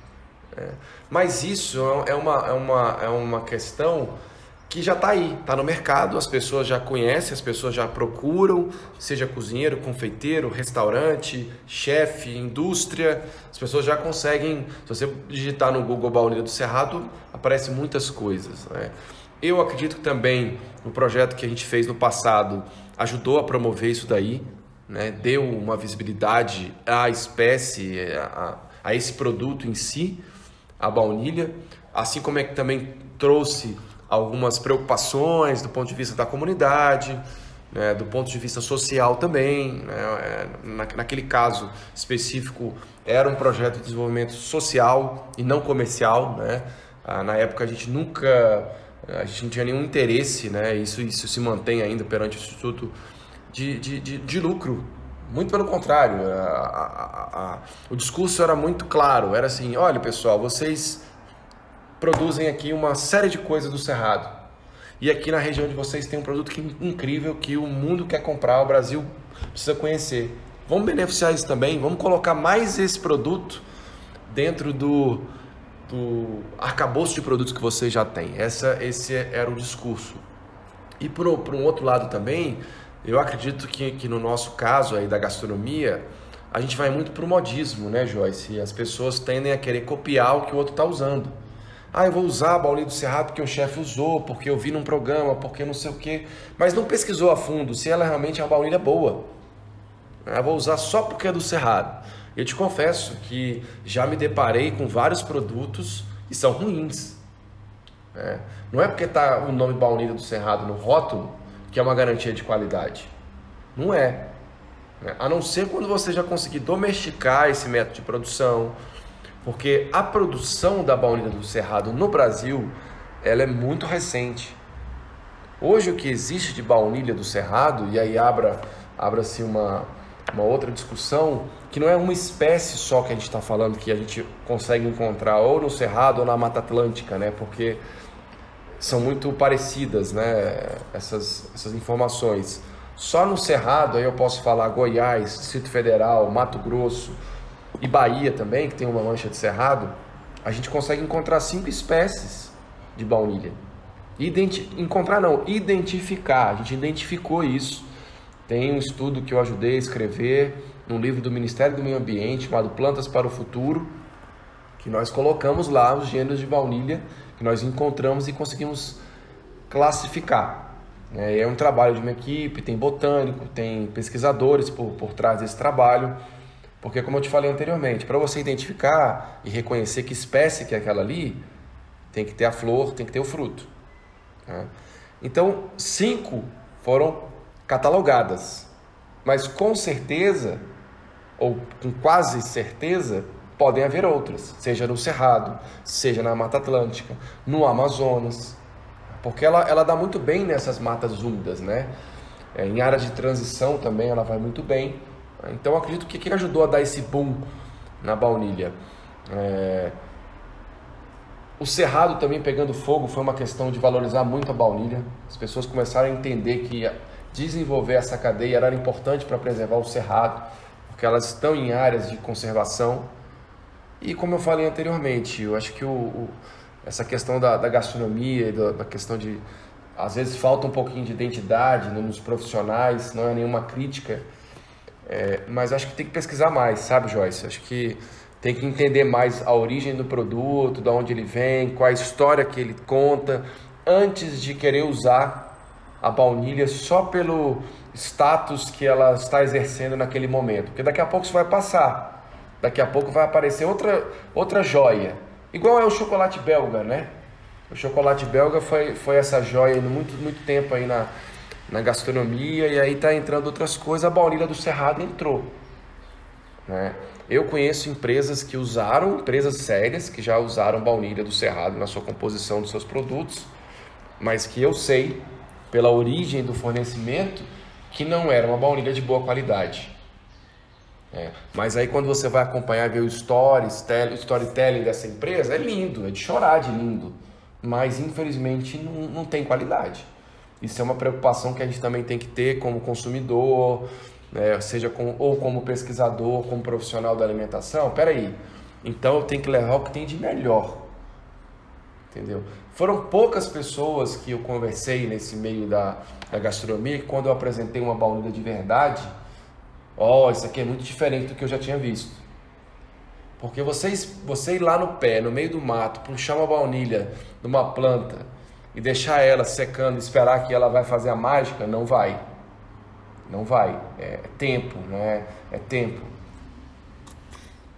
É. Mas isso é uma, é uma, é uma questão que já está aí, está no mercado, as pessoas já conhecem, as pessoas já procuram, seja cozinheiro, confeiteiro, restaurante, chefe, indústria, as pessoas já conseguem, se você digitar no Google Baunilha do Cerrado, aparecem muitas coisas. Né? Eu acredito que também o projeto que a gente fez no passado ajudou a promover isso daí, né? deu uma visibilidade à espécie, a, a esse produto em si, a baunilha, assim como é que também trouxe algumas preocupações do ponto de vista da comunidade, né, do ponto de vista social também. Né, é, na, naquele caso específico, era um projeto de desenvolvimento social e não comercial. Né? Ah, na época a gente nunca, a gente não tinha nenhum interesse, né? isso, isso se mantém ainda perante o Instituto, de, de, de, de lucro. Muito pelo contrário, a, a, a, o discurso era muito claro, era assim, olha pessoal, vocês produzem aqui uma série de coisas do Cerrado. E aqui na região de vocês tem um produto que, incrível que o mundo quer comprar, o Brasil precisa conhecer. Vamos beneficiar isso também, vamos colocar mais esse produto dentro do, do arcabouço de produtos que vocês já têm. Essa, esse era o discurso. E por, por um outro lado também, eu acredito que, que no nosso caso aí da gastronomia, a gente vai muito para o modismo, né, Joyce? As pessoas tendem a querer copiar o que o outro está usando. Ah, eu vou usar a baunilha do Cerrado porque o chefe usou, porque eu vi num programa, porque não sei o quê. Mas não pesquisou a fundo se ela realmente é uma baunilha boa. Eu vou usar só porque é do Cerrado. Eu te confesso que já me deparei com vários produtos e são ruins. É. Não é porque está o nome baunilha do Cerrado no rótulo que é uma garantia de qualidade. Não é. A não ser quando você já conseguir domesticar esse método de produção, porque a produção da baunilha do Cerrado no Brasil, ela é muito recente. Hoje o que existe de baunilha do Cerrado, e aí abra, abra-se uma, uma outra discussão, que não é uma espécie só que a gente está falando, que a gente consegue encontrar ou no Cerrado ou na Mata Atlântica, né? Porque são muito parecidas, né? Essas, essas informações. Só no Cerrado, aí eu posso falar Goiás, Distrito Federal, Mato Grosso, e Bahia também, que tem uma mancha de cerrado, a gente consegue encontrar cinco espécies de baunilha. Identi encontrar não, identificar. A gente identificou isso. Tem um estudo que eu ajudei a escrever num livro do Ministério do Meio Ambiente chamado Plantas para o Futuro. que nós colocamos lá os gêneros de baunilha que nós encontramos e conseguimos classificar. É, é um trabalho de uma equipe, tem botânico, tem pesquisadores por, por trás desse trabalho, porque como eu te falei anteriormente, para você identificar e reconhecer que espécie que é aquela ali, tem que ter a flor, tem que ter o fruto. Tá? Então, cinco foram catalogadas, mas com certeza, ou com quase certeza, podem haver outras, seja no Cerrado, seja na Mata Atlântica, no Amazonas, porque ela, ela dá muito bem nessas matas úmidas, né? É, em áreas de transição também ela vai muito bem. Então acredito que que ajudou a dar esse boom na baunilha. É... O cerrado também pegando fogo foi uma questão de valorizar muito a baunilha. As pessoas começaram a entender que desenvolver essa cadeia era importante para preservar o cerrado, porque elas estão em áreas de conservação. E como eu falei anteriormente, eu acho que o, o essa questão da, da gastronomia, da, da, questão de. Às vezes falta um pouquinho de identidade nos profissionais, não é nenhuma crítica, é, mas acho que tem que pesquisar mais, sabe, Joyce? Acho que tem que entender mais a origem do produto, de onde ele vem, qual a história que ele conta, antes de querer usar a baunilha só pelo status que ela está exercendo naquele momento. Porque daqui a pouco isso vai passar. Daqui a pouco vai aparecer outra, outra joia. Igual é o chocolate belga, né? O chocolate belga foi, foi essa joia muito, muito tempo aí na, na gastronomia e aí tá entrando outras coisas. A baunilha do Cerrado entrou. Né? Eu conheço empresas que usaram, empresas sérias, que já usaram baunilha do Cerrado na sua composição dos seus produtos, mas que eu sei, pela origem do fornecimento, que não era uma baunilha de boa qualidade. É. Mas aí quando você vai acompanhar ver o stories, o storytelling dessa empresa, é lindo, é de chorar de lindo. Mas infelizmente não, não tem qualidade. Isso é uma preocupação que a gente também tem que ter como consumidor, né? seja com, ou como pesquisador, como profissional da alimentação. Peraí, então eu tenho que levar o que tem de melhor. Entendeu? Foram poucas pessoas que eu conversei nesse meio da, da gastronomia que quando eu apresentei uma baunilha de verdade, ó, oh, isso aqui é muito diferente do que eu já tinha visto. Porque vocês, você ir lá no pé, no meio do mato, puxar uma baunilha de uma planta e deixar ela secando esperar que ela vai fazer a mágica, não vai. Não vai. É tempo, né? É tempo.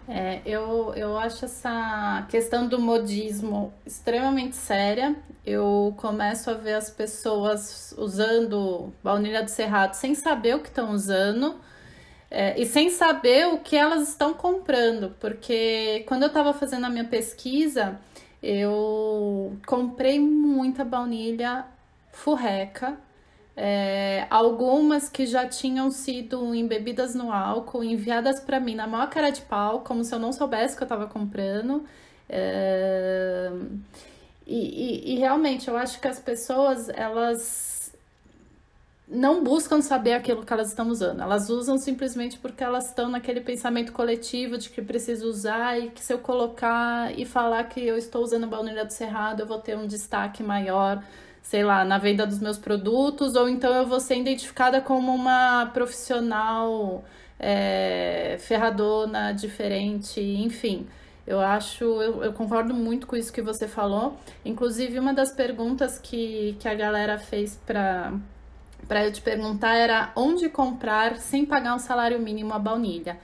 É, eu, eu acho essa questão do modismo extremamente séria. Eu começo a ver as pessoas usando baunilha do cerrado sem saber o que estão usando é, e sem saber o que elas estão comprando, porque quando eu estava fazendo a minha pesquisa, eu comprei muita baunilha furreca, é, algumas que já tinham sido embebidas no álcool, enviadas para mim na maior cara de pau, como se eu não soubesse que eu estava comprando. É, e, e, e realmente eu acho que as pessoas elas não buscam saber aquilo que elas estão usando. Elas usam simplesmente porque elas estão naquele pensamento coletivo de que preciso usar e que se eu colocar e falar que eu estou usando baunilha do cerrado, eu vou ter um destaque maior, sei lá, na venda dos meus produtos, ou então eu vou ser identificada como uma profissional é, ferradona, diferente, enfim. Eu acho, eu, eu, concordo muito com isso que você falou. Inclusive, uma das perguntas que, que a galera fez para para eu te perguntar era onde comprar sem pagar um salário mínimo a baunilha.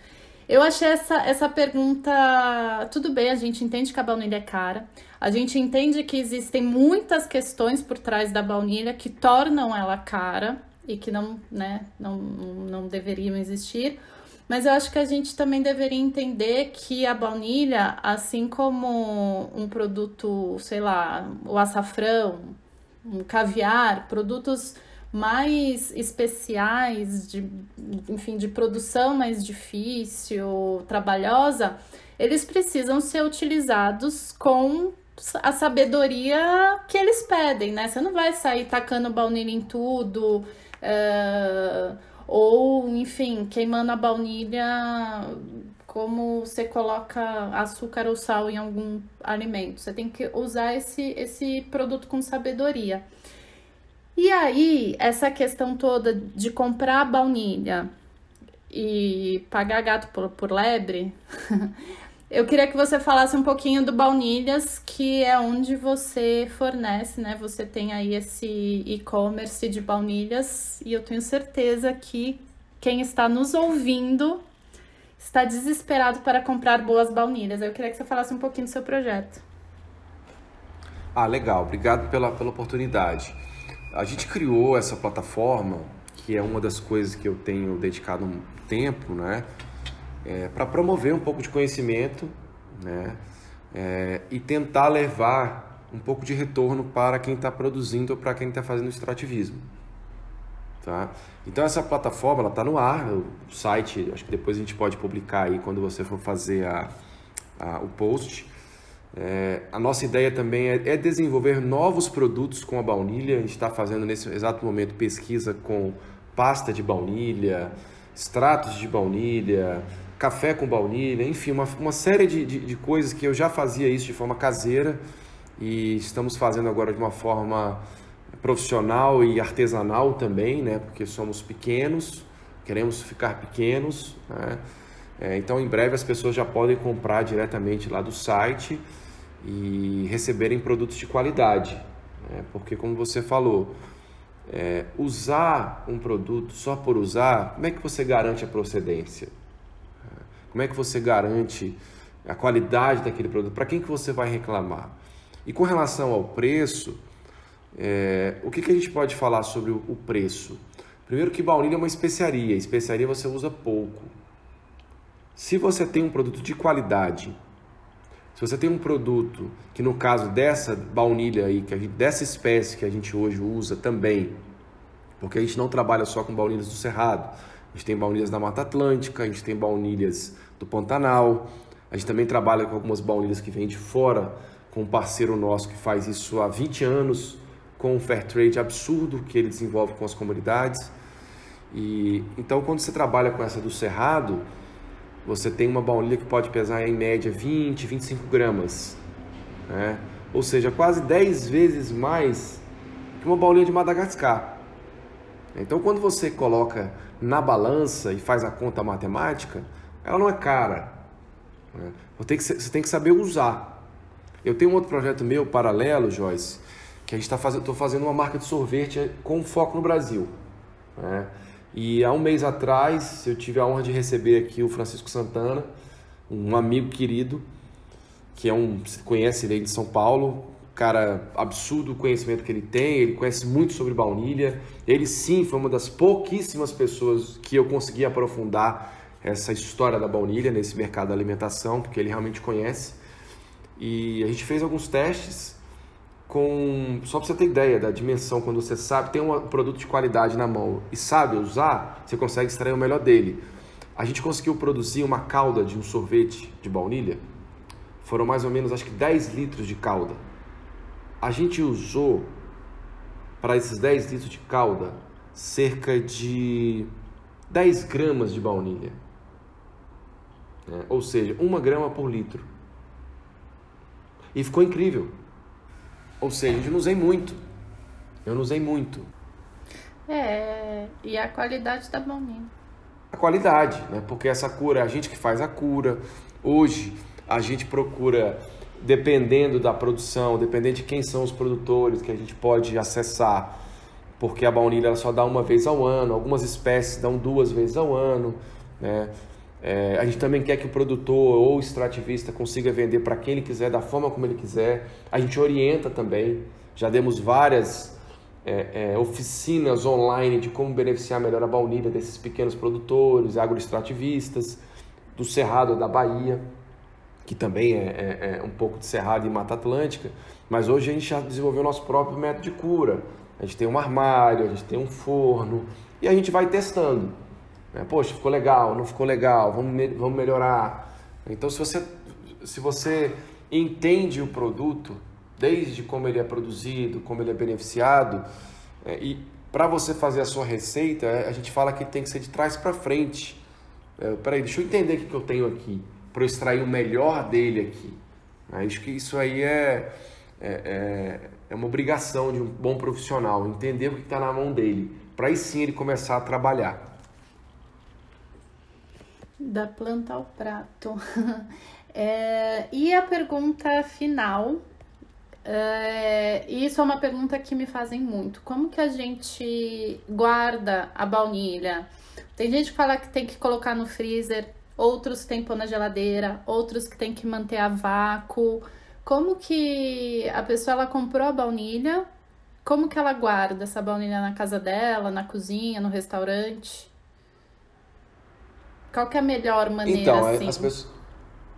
Eu achei essa, essa pergunta. Tudo bem, a gente entende que a baunilha é cara, a gente entende que existem muitas questões por trás da baunilha que tornam ela cara e que não, né, não, não deveriam existir. Mas eu acho que a gente também deveria entender que a baunilha, assim como um produto, sei lá, o açafrão, um caviar, produtos mais especiais, de, enfim, de produção mais difícil, trabalhosa, eles precisam ser utilizados com a sabedoria que eles pedem, né? Você não vai sair tacando baunilha em tudo, uh, ou, enfim, queimando a baunilha como você coloca açúcar ou sal em algum alimento. Você tem que usar esse, esse produto com sabedoria. E aí, essa questão toda de comprar baunilha e pagar gato por, por lebre, *laughs* Eu queria que você falasse um pouquinho do Baunilhas, que é onde você fornece, né? Você tem aí esse e-commerce de baunilhas e eu tenho certeza que quem está nos ouvindo está desesperado para comprar boas baunilhas. Eu queria que você falasse um pouquinho do seu projeto. Ah, legal. Obrigado pela, pela oportunidade. A gente criou essa plataforma, que é uma das coisas que eu tenho dedicado um tempo, né? é, para promover um pouco de conhecimento né, é, e tentar levar um pouco de retorno para quem está produzindo ou para quem está fazendo extrativismo. Tá? Então essa plataforma está no ar, o site, acho que depois a gente pode publicar aí quando você for fazer a, a o post. É, a nossa ideia também é, é, desenvolver novos produtos com a baunilha. A gente está fazendo nesse exato momento pesquisa com pasta de baunilha, extratos de baunilha, café com baunilha, enfim, uma, uma série de, de, de, coisas que eu já fazia isso de forma caseira e estamos fazendo agora de uma forma profissional e artesanal também, né? Porque somos pequenos, queremos ficar pequenos, né? É, então, em breve as pessoas já podem comprar diretamente lá do site e receberem produtos de qualidade, né? porque como você falou, é, usar um produto só por usar, como é que você garante a procedência? Como é que você garante a qualidade daquele produto? Para quem que você vai reclamar? E com relação ao preço, é, o que, que a gente pode falar sobre o, preço? Primeiro que baunilha é uma especiaria, especiaria você usa pouco. Se você tem um produto de qualidade, se você tem um produto que no caso dessa baunilha aí, que gente, dessa espécie que a gente hoje usa também, porque a gente não trabalha só com baunilhas do Cerrado, a gente tem baunilhas da Mata Atlântica, a gente tem baunilhas do Pantanal. A gente também trabalha com algumas baunilhas que vêm de fora, com um parceiro nosso que faz isso há 20 anos, com um fair trade absurdo que ele desenvolve com as comunidades. E então quando você trabalha com essa do cerrado, você tem uma baunilha que pode pesar em média 20, 25 gramas, né? ou seja, quase 10 vezes mais que uma baunilha de Madagascar. Então quando você coloca na balança e faz a conta matemática, ela não é cara. Né? Você, tem que saber usar. Eu tenho um outro projeto meu, paralelo, Joyce, que a gente está fazendo, estou fazendo uma marca de sorvete com foco no Brasil. Né? E há um mês atrás eu tive a honra de receber aqui o Francisco Santana, um amigo querido, que é um, conhece ele de São Paulo, cara absurdo o conhecimento que ele tem, ele conhece muito sobre baunilha. Ele sim foi uma das pouquíssimas pessoas que eu consegui aprofundar essa história da baunilha nesse mercado da alimentação, porque ele realmente conhece. E a gente fez alguns testes com só para você ter ideia da dimensão quando você sabe tem um produto de qualidade na mão e sabe usar, você consegue extrair o melhor dele. A gente conseguiu produzir uma calda de um sorvete de baunilha. Foram mais ou menos acho que 10 litros de calda. A gente usou para esses 10 litros de calda cerca de 10 gramas de baunilha. Né? Ou seja, uma grama por litro. E ficou incrível. Ou seja, eu não usei muito. Eu não usei muito. É, e a qualidade tá bom mesmo. A qualidade, né? Porque essa cura, a gente que faz a cura. Hoje, a gente procura, dependendo da produção, dependendo de quem são os produtores que a gente pode acessar, porque a baunilha ela só dá uma vez ao ano, algumas espécies dão duas vezes ao ano, né? É, a gente também quer que o produtor ou extrativista consiga vender para quem ele quiser, da forma como ele quiser. A gente orienta também. Já demos várias é, é, oficinas online de como beneficiar melhor a baunilha desses pequenos produtores, agroextrativistas, do Cerrado da Bahia, que também é, é, é um pouco de Cerrado e Mata Atlântica. Mas hoje a gente já desenvolveu o nosso próprio método de cura. A gente tem um armário, a gente tem um forno e a gente vai testando. Né? Poxa, ficou legal, não ficou legal, vamos, me vamos melhorar. Então, se você, se você entende o produto, desde como ele é produzido, como ele é beneficiado, é, e para você fazer a sua receita, é, a gente fala que tem que ser de trás para frente. É, peraí, deixa eu entender o que, que eu tenho aqui, para eu extrair o melhor dele aqui. Acho que isso aí é, é, é, é uma obrigação de um bom profissional, entender o que está na mão dele, para aí sim ele começar a trabalhar. Da planta ao prato. *laughs* É, e a pergunta final, é, isso é uma pergunta que me fazem muito. Como que a gente guarda a baunilha? Tem gente que fala que tem que colocar no freezer, outros que tem que pôr na geladeira, outros que tem que manter a vácuo. Como que a pessoa ela comprou a baunilha? Como que ela guarda essa baunilha na casa dela, na cozinha, no restaurante? Qual que é a melhor maneira então, assim? As pessoas,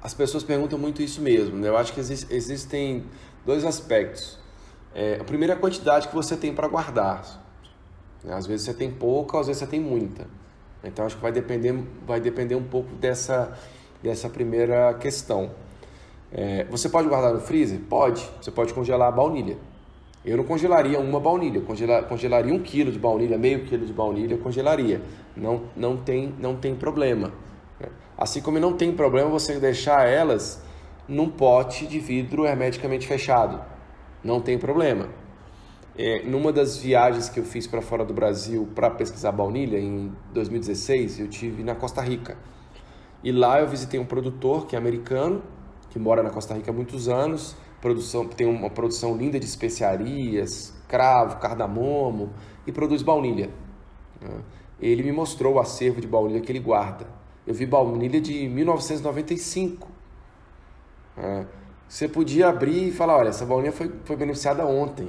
as pessoas perguntam muito isso mesmo. Né? Eu acho que existe, existem dois aspectos. É, a primeira é a quantidade que você tem para guardar. Às vezes você tem pouca, às vezes você tem muita. Então acho que vai depender, vai depender um pouco dessa, dessa primeira questão. É, você pode guardar no freezer? Pode. Você pode congelar a baunilha. Eu não congelaria uma baunilha, congela, congelaria um quilo de baunilha, meio quilo de baunilha, congelaria. Não, não, tem, não tem problema. Né? Assim como não tem problema você deixar elas num pote de vidro hermeticamente fechado. Não tem problema. É, numa das viagens que eu fiz para fora do Brasil para pesquisar baunilha, em 2016, eu tive na Costa Rica. E lá eu visitei um produtor que é americano, que mora na Costa Rica há muitos anos, produção, tem uma produção linda de especiarias, cravo, cardamomo e produz baunilha. Né? Ele me mostrou o acervo de baunilha que ele guarda. Eu vi baunilha de 1995. Né? Você podia abrir e falar, olha, essa baunilha foi, foi beneficiada ontem,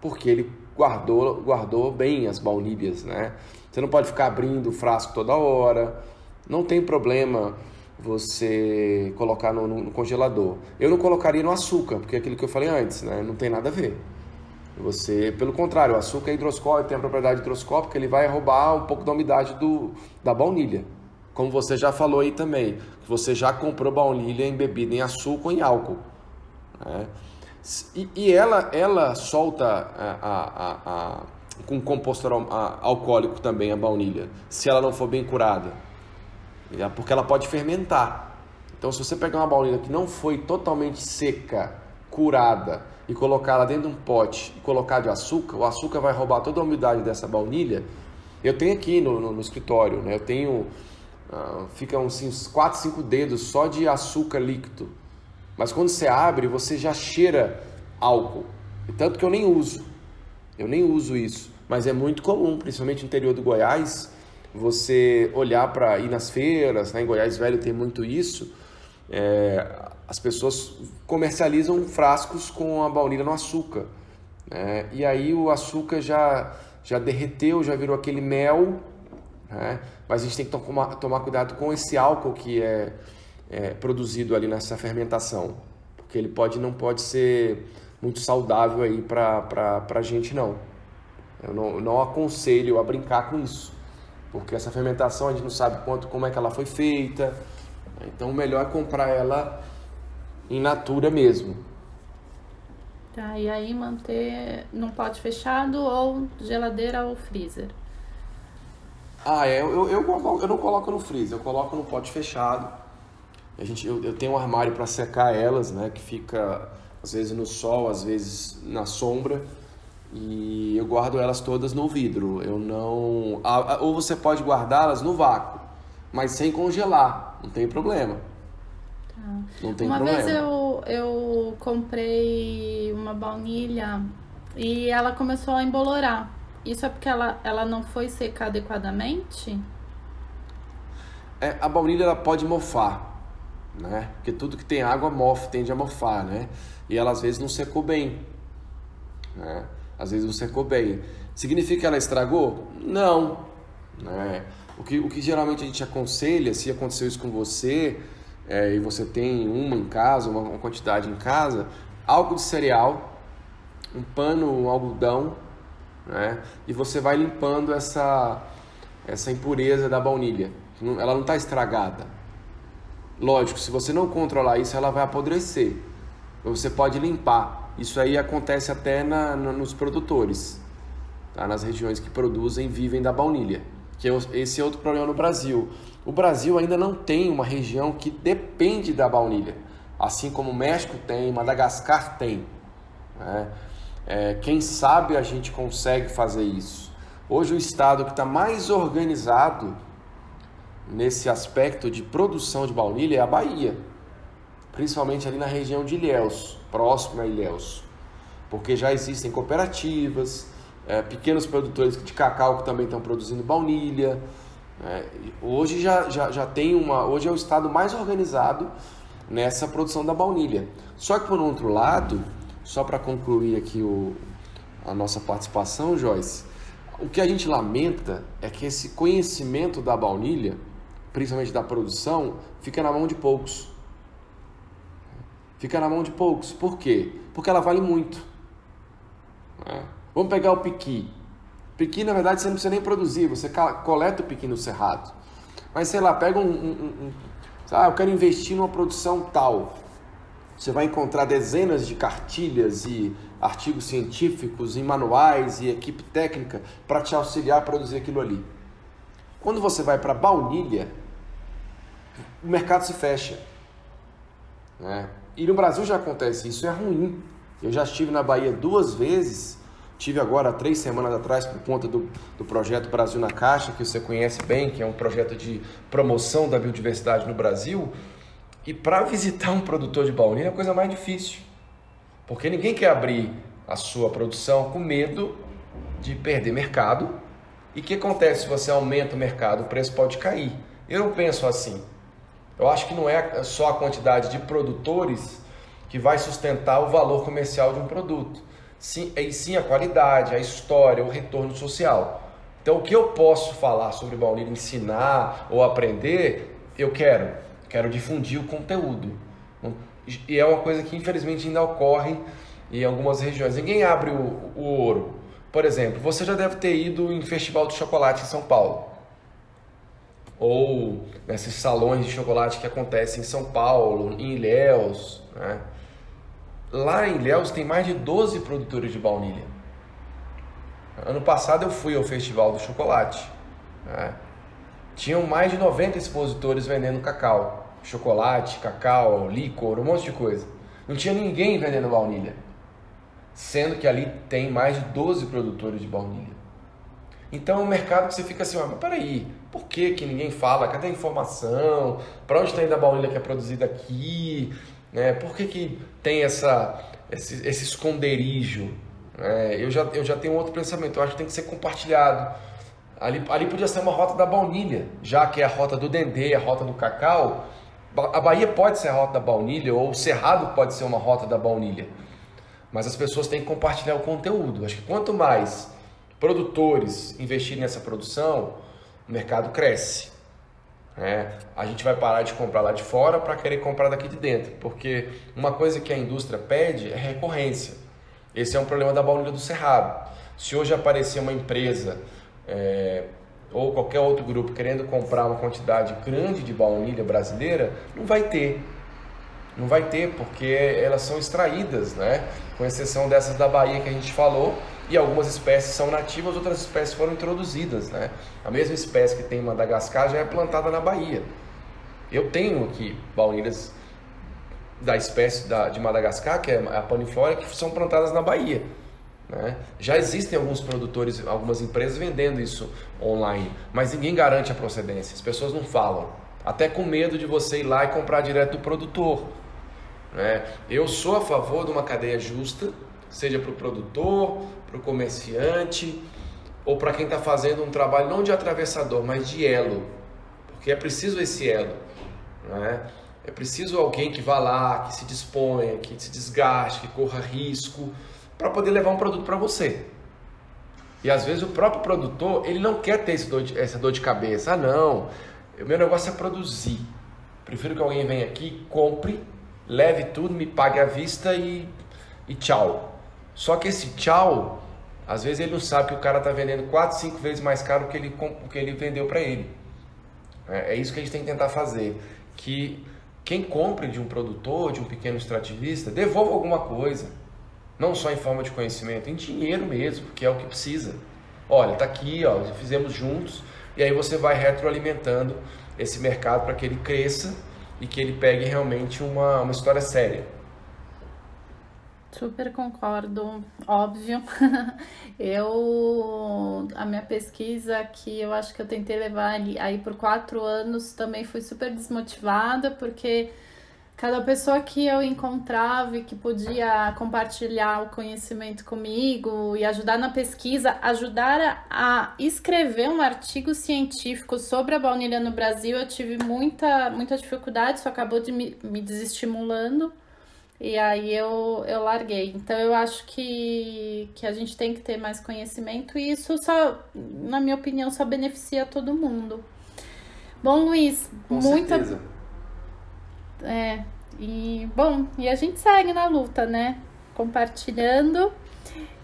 porque ele guardou, guardou bem as baunilhas, né? Você não pode ficar abrindo o frasco toda hora, não tem problema você colocar no, no, congelador. Eu não colocaria no açúcar, porque é aquilo que eu falei antes, né? Não tem nada a ver. Você, pelo contrário, o açúcar é hidroscópico, tem a propriedade hidroscópica, ele vai roubar um pouco da umidade do, da baunilha. Como você já falou aí também, você já comprou baunilha embebida em açúcar ou em álcool. Né? E, e, ela, ela solta a, a, a, a com composto alcoólico também a baunilha, se ela não for bem curada. É porque ela pode fermentar. Então, se você pegar uma baunilha que não foi totalmente seca, curada, e colocá-la dentro de um pote e colocar de açúcar, o açúcar vai roubar toda a umidade dessa baunilha. Eu tenho aqui no, no, no escritório, né? Eu tenho, uh, fica uns, uns 4, 5 dedos só de açúcar líquido. Mas quando você abre, você já cheira álcool. E tanto que eu nem uso. Eu nem uso isso. Mas é muito comum, principalmente no interior do Goiás, você olhar para ir nas feiras, né? em Goiás Velho tem muito isso, é, as pessoas comercializam frascos com a baunilha no açúcar. Né? E aí o açúcar já, já derreteu, já virou aquele mel, né? mas a gente tem que tomar, tomar cuidado com esse álcool que é, é produzido ali nessa fermentação, porque ele pode não pode ser muito saudável aí para a gente não. Eu não, não aconselho a brincar com isso porque essa fermentação a gente não sabe quanto, como é que ela foi feita. Então, o melhor é comprar ela em natura mesmo. Tá, e aí manter num pote fechado ou geladeira ou freezer? Ah, é, eu, eu, eu, eu não coloco no freezer, eu coloco no pote fechado. A gente, eu, eu tenho um armário para secar elas, né, que fica às vezes no sol, às vezes na sombra e eu guardo elas todas no vidro. Eu não. Ou você pode guardá-las no vácuo, mas sem congelar, não tem problema. Tá. Não tem uma problema. vez eu, eu comprei uma baunilha e ela começou a embolorar. Isso é porque ela, ela não foi secar adequadamente? É, a baunilha ela pode mofar, né? Porque tudo que tem água mofa, tende a mofar, né? E ela às vezes não secou bem, né? Às vezes você secou bem. Significa que ela estragou? Não. Né? O, que, o que geralmente a gente aconselha, se aconteceu isso com você, é, e você tem uma em casa, uma, uma quantidade em casa, álcool de cereal, um pano, um algodão, né? e você vai limpando essa, essa impureza da baunilha. Ela não está estragada. Lógico, se você não controlar isso, ela vai apodrecer. Você pode limpar. Isso aí acontece até na, nos produtores, tá? nas regiões que produzem vivem da baunilha. Que é, esse é outro problema no Brasil. O Brasil ainda não tem uma região que depende da baunilha, assim como o México tem, Madagascar tem. Né? É, quem sabe a gente consegue fazer isso. Hoje o estado que está mais organizado nesse aspecto de produção de baunilha é a Bahia. Principalmente ali na região de Ilhéus, próximo a Ilhéus, porque já existem cooperativas, é, pequenos produtores de cacau que também estão produzindo baunilha. É, hoje já, já, já tem uma. Hoje é o estado mais organizado nessa produção da baunilha. Só que por outro lado, só para concluir aqui o, a nossa participação, Joyce, o que a gente lamenta é que esse conhecimento da baunilha, principalmente da produção, fica na mão de poucos. Fica na mão de poucos. Por quê? Porque ela vale muito. É. Vamos pegar o piqui. Piqui, na verdade, você não precisa nem produzir, você coleta o piqui no cerrado. Mas sei lá, pega um, um, um, ah, eu quero investir numa produção tal. Você vai encontrar dezenas de cartilhas e artigos científicos, e manuais e equipe técnica para te auxiliar a produzir aquilo ali. Quando você vai para baunilha, o mercado se fecha. Né? E no Brasil já acontece isso, é ruim. Eu já estive na Bahia duas vezes, tive agora três semanas atrás por conta do, do projeto Brasil na Caixa, que você conhece bem, que é um projeto de promoção da biodiversidade no Brasil. E para *laughs* visitar um produtor de baunilha é a coisa mais difícil. Porque ninguém quer abrir a sua produção com medo de perder mercado. E o que acontece se você aumenta o mercado? O preço pode cair. Eu não penso assim. Eu acho que não é só a quantidade de produtores que vai sustentar o valor comercial de um produto. Sim, e sim a qualidade, a história, o retorno social. Então, o que eu posso falar sobre baunilha, ensinar ou aprender, eu quero. Quero difundir o conteúdo. E é uma coisa que infelizmente ainda ocorre em algumas regiões. Ninguém abre o, o ouro. Por exemplo, você já deve ter ido em festival de chocolate em São Paulo. Ou nesses salões de chocolate que acontecem em São Paulo, em Ilhéus. Né? Lá em Ilhéus tem mais de 12 produtores de baunilha. Ano passado eu fui ao festival do chocolate. Né? Tinham mais de 90 expositores vendendo cacau chocolate, cacau, licor, um monte de coisa. Não tinha ninguém vendendo baunilha. Sendo que ali tem mais de 12 produtores de baunilha. Então é um mercado que você fica assim, mas peraí, por que, que ninguém fala? Cadê a informação? Para onde está indo a baunilha que é produzida aqui? Né? Por que, que tem essa, esse, esse esconderijo? É, eu, já, eu já tenho outro pensamento, eu acho que tem que ser compartilhado. Ali, ali podia ser uma rota da baunilha, já que é a rota do dendê, a rota do cacau, a Bahia pode ser a rota da baunilha, ou o Cerrado pode ser uma rota da baunilha. Mas as pessoas têm que compartilhar o conteúdo. Acho que quanto mais produtores investirem nessa produção, o mercado cresce. É, a gente vai parar de comprar lá de fora para querer comprar daqui de dentro, porque uma coisa que a indústria pede é recorrência. Esse é um problema da baunilha do Cerrado. Se hoje aparecer uma empresa é, ou qualquer outro grupo querendo comprar uma quantidade grande de baunilha brasileira, não vai ter. Não vai ter, porque elas são extraídas, né? Com exceção dessas da Bahia que a gente falou, e algumas espécies são nativas, outras espécies foram introduzidas, né? A mesma espécie que tem em Madagascar já é plantada na Bahia. Eu tenho aqui baunilhas da espécie da, de Madagascar, que é a paniflora, que são plantadas na Bahia. Né? Já existem alguns produtores, algumas empresas vendendo isso online, mas ninguém garante a procedência, as pessoas não falam, até com medo de você ir lá e comprar direto do produtor. Né? Eu sou a favor de uma cadeia justa, seja para o produtor, para o comerciante ou para quem está fazendo um trabalho não de atravessador, mas de elo, porque é preciso esse elo. Né? É preciso alguém que vá lá, que se disponha, que se desgaste, que corra risco para poder levar um produto para você. E às vezes o próprio produtor, ele não quer ter dor de, essa dor de cabeça. Ah, não, o meu negócio é produzir. Prefiro que alguém venha aqui, compre, leve tudo, me pague à vista e, e tchau. Só que esse tchau, às vezes ele não sabe que o cara está vendendo 4, 5 vezes mais caro que ele, que ele vendeu para ele. É, é isso que a gente tem que tentar fazer. Que quem compre de um produtor, de um pequeno extrativista, devolva alguma coisa. Não só em forma de conhecimento, em dinheiro mesmo, que é o que precisa. Olha, tá aqui, ó, fizemos juntos, e aí você vai retroalimentando esse mercado para que ele cresça e que ele pegue realmente uma, uma história séria. Super concordo, óbvio. *laughs* eu a minha pesquisa que eu acho que eu tentei levar aí por quatro anos também fui super desmotivada porque cada pessoa que eu encontrava e que podia compartilhar o conhecimento comigo e ajudar na pesquisa, ajudar a, escrever um artigo científico sobre a baunilha no Brasil, eu tive muita, muita dificuldade, isso acabou de me, me desestimulando. E aí eu, eu larguei. Então eu acho que, que a gente tem que ter mais conhecimento e isso só, na minha opinião, só beneficia todo mundo. Bom, Luiz, Com muita. Certeza. É, e bom, e a gente segue na luta, né? Compartilhando.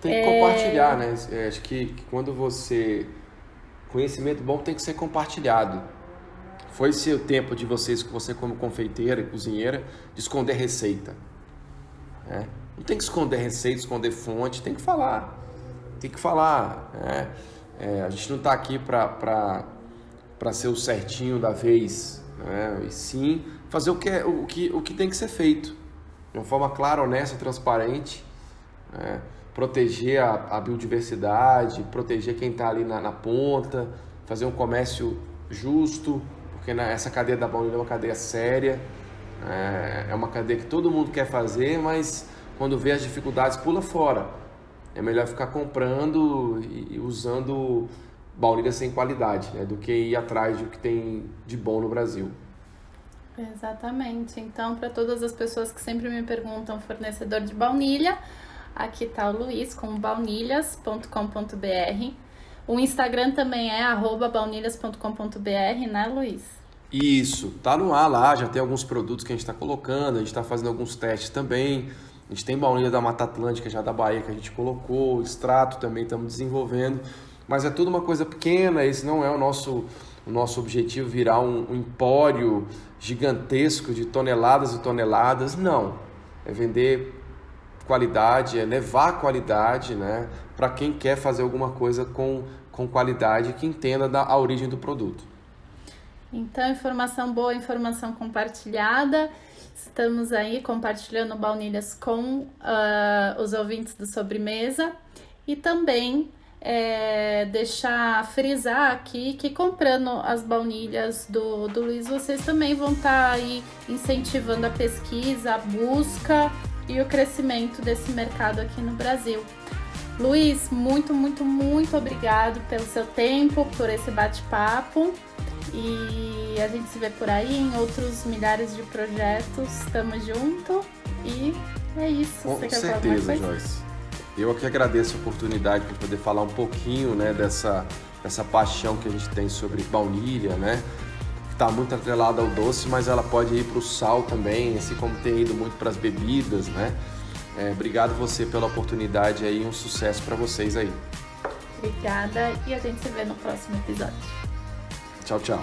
Tem que É... compartilhar, né? É, Acho que, que quando você. Conhecimento bom tem que ser compartilhado. Foi o tempo de vocês, você como confeiteira e cozinheira, de esconder receita. né? Não tem que esconder receita, esconder fonte, tem que falar. Tem que falar. né? É, a gente não está aqui para ser o certinho da vez, né? e sim fazer o que, é, o, que, o que tem que ser feito. De uma forma clara, honesta, transparente. né? Proteger a, a biodiversidade, proteger quem está ali na, na ponta, fazer um comércio justo, porque na, essa cadeia da baunilha é uma cadeia séria, é, é uma cadeia que todo mundo quer fazer, mas quando vê as dificuldades pula fora. É melhor ficar comprando e, e usando baunilha sem qualidade, né, do que ir atrás do que tem de bom no Brasil. Exatamente. Então, para todas as pessoas que sempre me perguntam fornecedor de baunilha, aqui tá o Luiz com baunilhas.com.br. O Instagram também é baunilhas.com.br, né, Luiz? Isso, tá no ar lá, já tem alguns produtos que a gente está colocando, a gente está fazendo alguns testes também. A gente tem baunilha da Mata Atlântica, já da Bahia, que a gente colocou, extrato também estamos desenvolvendo, mas é tudo uma coisa pequena, esse não é o nosso, o nosso objetivo virar um, um empório gigantesco de toneladas e toneladas, não. É vender qualidade, é levar qualidade né, para quem quer fazer alguma coisa com, com qualidade que entenda da, a origem do produto. Então, informação boa, informação compartilhada. Estamos aí compartilhando baunilhas com uh, os ouvintes do Sobremesa e também é, deixar frisar aqui que comprando as baunilhas do, do Luiz, vocês também vão estar tá aí incentivando a pesquisa, a busca e o crescimento desse mercado aqui no Brasil. Luiz, muito, muito, muito obrigado pelo seu tempo, por esse bate-papo. E a gente se vê por aí em outros milhares de projetos. Tamo junto e é isso. Com Você certeza, Joyce. Eu aqui agradeço a oportunidade de poder falar um pouquinho né, dessa, dessa paixão que a gente tem sobre baunilha, né? Que está muito atrelada ao doce, mas ela pode ir para o sal também, assim como tem ido muito para as bebidas, né? É, obrigado você pela oportunidade aí, um sucesso para vocês aí. Obrigada e a gente se vê no próximo episódio. Tchau, tchau.